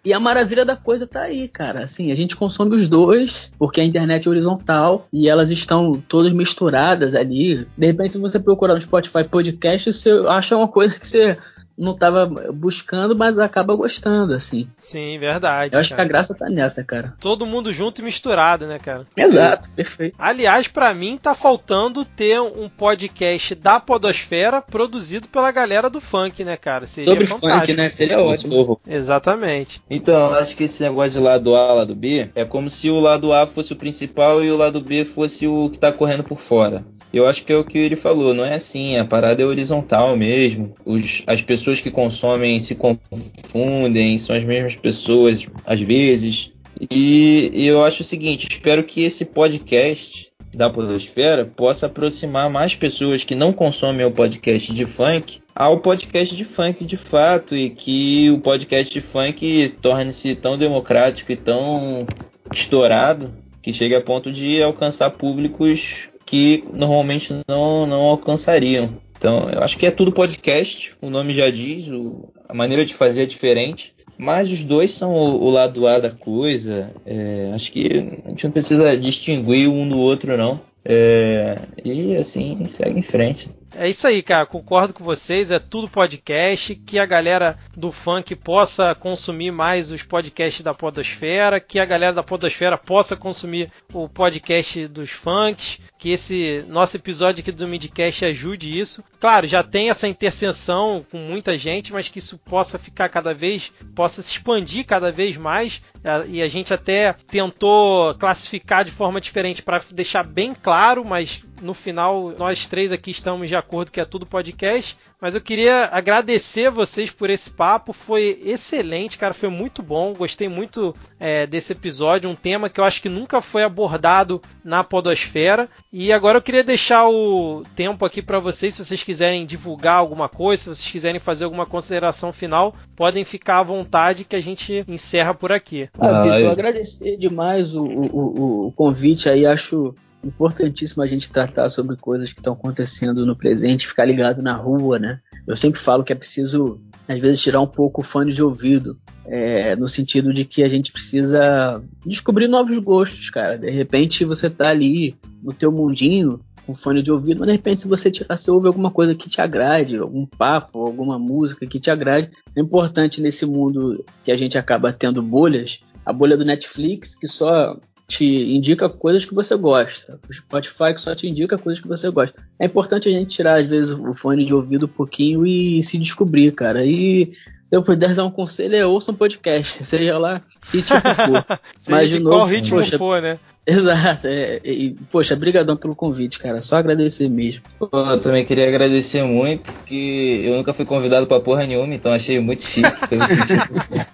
E a maravilha da coisa tá aí, cara. Assim, a gente consome os dois, porque a internet é horizontal e elas estão todas misturadas ali. De repente, se você procurar no Spotify podcast, você acha uma coisa que você não estava buscando, mas acaba gostando, assim. Sim, verdade. Eu acho cara. que a graça tá nessa, cara. Todo mundo junto e misturado, né, cara? Exato, perfeito. Aliás, para mim tá faltando ter um podcast da Podosfera produzido pela galera do funk, né, cara? Seria Sobre fantástico. funk, né? Seria ótimo. Exatamente. Então, acho que esse negócio de lado A, lado B, é como se o lado A fosse o principal e o lado B fosse o que tá correndo por fora. Eu acho que é o que ele falou, não é assim, a parada é horizontal mesmo. Os, as pessoas que consomem se confundem, são as mesmas pessoas às vezes. E, e eu acho o seguinte, espero que esse podcast da Podosfera possa aproximar mais pessoas que não consomem o podcast de funk ao podcast de funk de fato e que o podcast de funk torne-se tão democrático e tão estourado que chegue a ponto de alcançar públicos que normalmente não, não alcançariam. Então, eu acho que é tudo podcast, o nome já diz, o, a maneira de fazer é diferente, mas os dois são o, o lado A da coisa. É, acho que a gente não precisa distinguir um do outro, não. É, e assim, segue em frente. É isso aí, cara. Concordo com vocês. É tudo podcast. Que a galera do funk possa consumir mais os podcasts da Podosfera. Que a galera da Podosfera possa consumir o podcast dos funks. Que esse nosso episódio aqui do Midcast ajude isso. Claro, já tem essa interseção com muita gente, mas que isso possa ficar cada vez, possa se expandir cada vez mais. É, e a gente até tentou classificar de forma diferente para deixar bem claro, mas no final nós três aqui estamos já acordo que é tudo podcast. Mas eu queria agradecer vocês por esse papo. Foi excelente, cara. Foi muito bom. Gostei muito é, desse episódio. Um tema que eu acho que nunca foi abordado na Podosfera. E agora eu queria deixar o tempo aqui para vocês. Se vocês quiserem divulgar alguma coisa, se vocês quiserem fazer alguma consideração final, podem ficar à vontade que a gente encerra por aqui. Ah, Vitor, agradecer demais o, o, o convite aí. Acho importantíssimo a gente tratar sobre coisas que estão acontecendo no presente, ficar ligado na rua, né? Eu sempre falo que é preciso, às vezes, tirar um pouco o fone de ouvido, é, no sentido de que a gente precisa descobrir novos gostos, cara. De repente você tá ali no teu mundinho com fone de ouvido, mas de repente se você tirar, você ouve alguma coisa que te agrade, algum papo, alguma música que te agrade. É importante nesse mundo que a gente acaba tendo bolhas, a bolha do Netflix, que só te indica coisas que você gosta. O Spotify que só te indica coisas que você gosta. É importante a gente tirar, às vezes, o fone de ouvido um pouquinho e se descobrir, cara. E se eu puder dar um conselho, é ouça um podcast, seja lá que tipo for. Mas de, novo, qual ritmo poxa, for, né? Exato. É, e, poxa, brigadão pelo convite, cara. Só agradecer mesmo. Pô, eu também queria agradecer muito, que eu nunca fui convidado pra porra nenhuma, então achei muito chique. Tô me sentindo...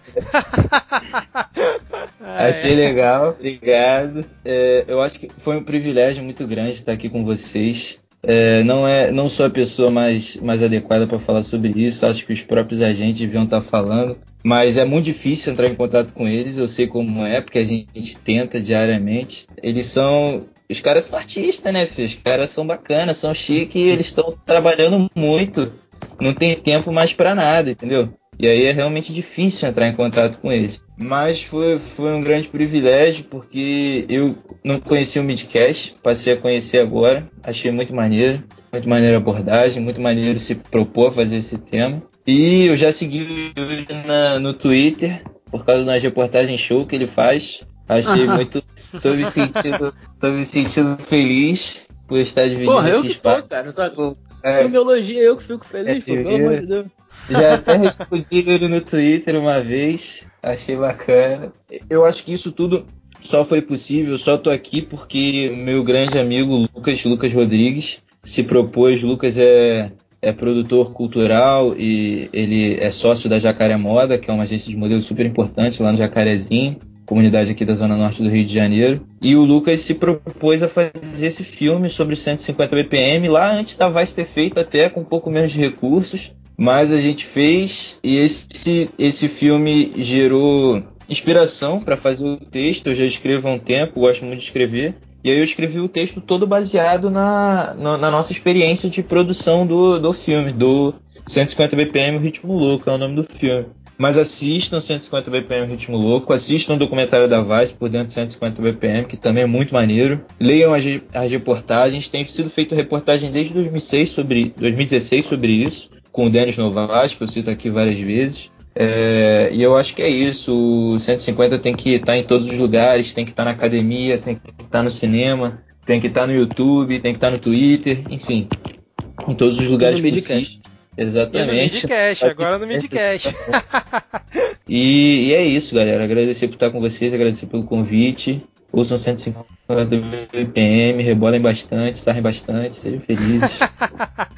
Ah, achei é. legal, obrigado. É, eu acho que foi um privilégio muito grande estar aqui com vocês. É, não é, não sou a pessoa mais, mais adequada para falar sobre isso. Acho que os próprios agentes deviam estar falando. Mas é muito difícil entrar em contato com eles, eu sei como é, porque a gente tenta diariamente. Eles são. Os caras são artistas, né, filho? Os caras são bacanas, são chiques e eles estão trabalhando muito. Não tem tempo mais para nada, entendeu? E aí é realmente difícil entrar em contato com eles. Mas foi, foi um grande privilégio, porque eu não conhecia o Midcast, passei a conhecer agora, achei muito maneiro, muito maneiro a abordagem, muito maneiro se propor a fazer esse tema. E eu já segui na, no Twitter, por causa das reportagens show que ele faz. Achei muito. Tô me sentindo, tô me sentindo feliz por estar dividindo Porra, esse eu que espaço. Tô, cara, é, tu me elogia, eu que fico feliz, é, pô, pelo amor de Deus. Já até respondi ele no Twitter uma vez, achei bacana. Eu acho que isso tudo só foi possível, só tô aqui porque meu grande amigo Lucas, Lucas Rodrigues, se propôs. Lucas é é produtor cultural e ele é sócio da Jacaré Moda, que é uma agência de modelo super importante lá no Jacarezinho, comunidade aqui da zona norte do Rio de Janeiro. E o Lucas se propôs a fazer esse filme sobre 150 BPM lá antes da Vice ter feito até com um pouco menos de recursos. Mas a gente fez e esse, esse filme gerou inspiração para fazer o texto. Eu já escrevo há um tempo, gosto muito de escrever. E aí eu escrevi o texto todo baseado na, na, na nossa experiência de produção do, do filme, do 150 BPM, Ritmo Louco, é o nome do filme. Mas assistam 150 BPM Ritmo Louco, assistam o documentário da Vice por dentro de 150 BPM, que também é muito maneiro. Leiam as, as reportagens, tem sido feita reportagem desde 2006 sobre, 2016 sobre isso, com o Denis Novas, que eu cito aqui várias vezes. É, e eu acho que é isso. O 150 tem que estar tá em todos os lugares, tem que estar tá na academia, tem que estar tá no cinema, tem que estar no YouTube, tem que estar no Twitter, enfim, em todos os lugares possíveis. Exatamente. E no Midcast, agora no Midcast. e, e é isso, galera. Agradecer por estar com vocês, agradecer pelo convite. Ouçam 150 BPM, rebolem bastante, sarrem bastante, sejam felizes.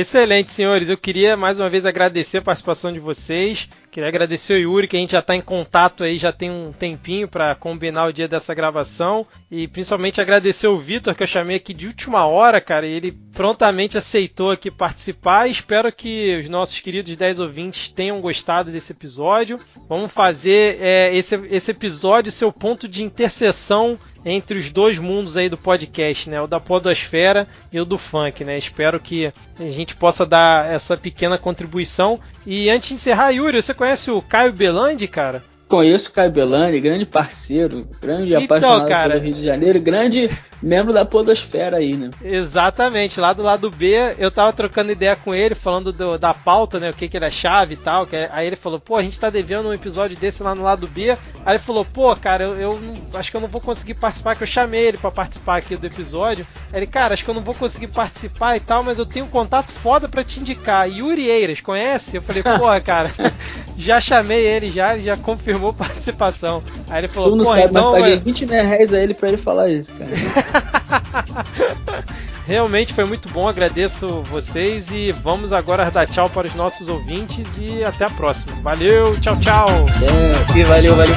Excelente, senhores. Eu queria mais uma vez agradecer a participação de vocês. Queria agradecer o Yuri, que a gente já está em contato aí, já tem um tempinho para combinar o dia dessa gravação. E principalmente agradecer o Vitor, que eu chamei aqui de última hora, cara. E ele prontamente aceitou aqui participar. espero que os nossos queridos 10 ouvintes tenham gostado desse episódio. Vamos fazer é, esse, esse episódio seu ponto de interseção entre os dois mundos aí do podcast, né? O da podosfera e o do funk, né? Espero que a gente possa dar essa pequena contribuição. E antes de encerrar, Yuri, você conhece o Caio Belandi, cara? Conheço o Caio Belani, grande parceiro, grande então, apaixonado cara, pelo Rio de Janeiro, grande membro da podosfera aí, né? Exatamente, lá do lado B, eu tava trocando ideia com ele, falando do, da pauta, né, o que que ele achava e tal, que, aí ele falou, pô, a gente tá devendo um episódio desse lá no lado B, aí ele falou, pô, cara, eu, eu não, acho que eu não vou conseguir participar, que eu chamei ele para participar aqui do episódio, aí ele, cara, acho que eu não vou conseguir participar e tal, mas eu tenho um contato foda para te indicar, Yuri Eiras, conhece? Eu falei, pô, cara, já chamei ele já, ele já confirmou confirmou participação. Aí ele falou, tu não sabe, então, mas paguei 20 reais a ele pra ele falar isso, cara. realmente foi muito bom, agradeço vocês e vamos agora dar tchau para os nossos ouvintes e até a próxima. Valeu, tchau, tchau. É, valeu, valeu.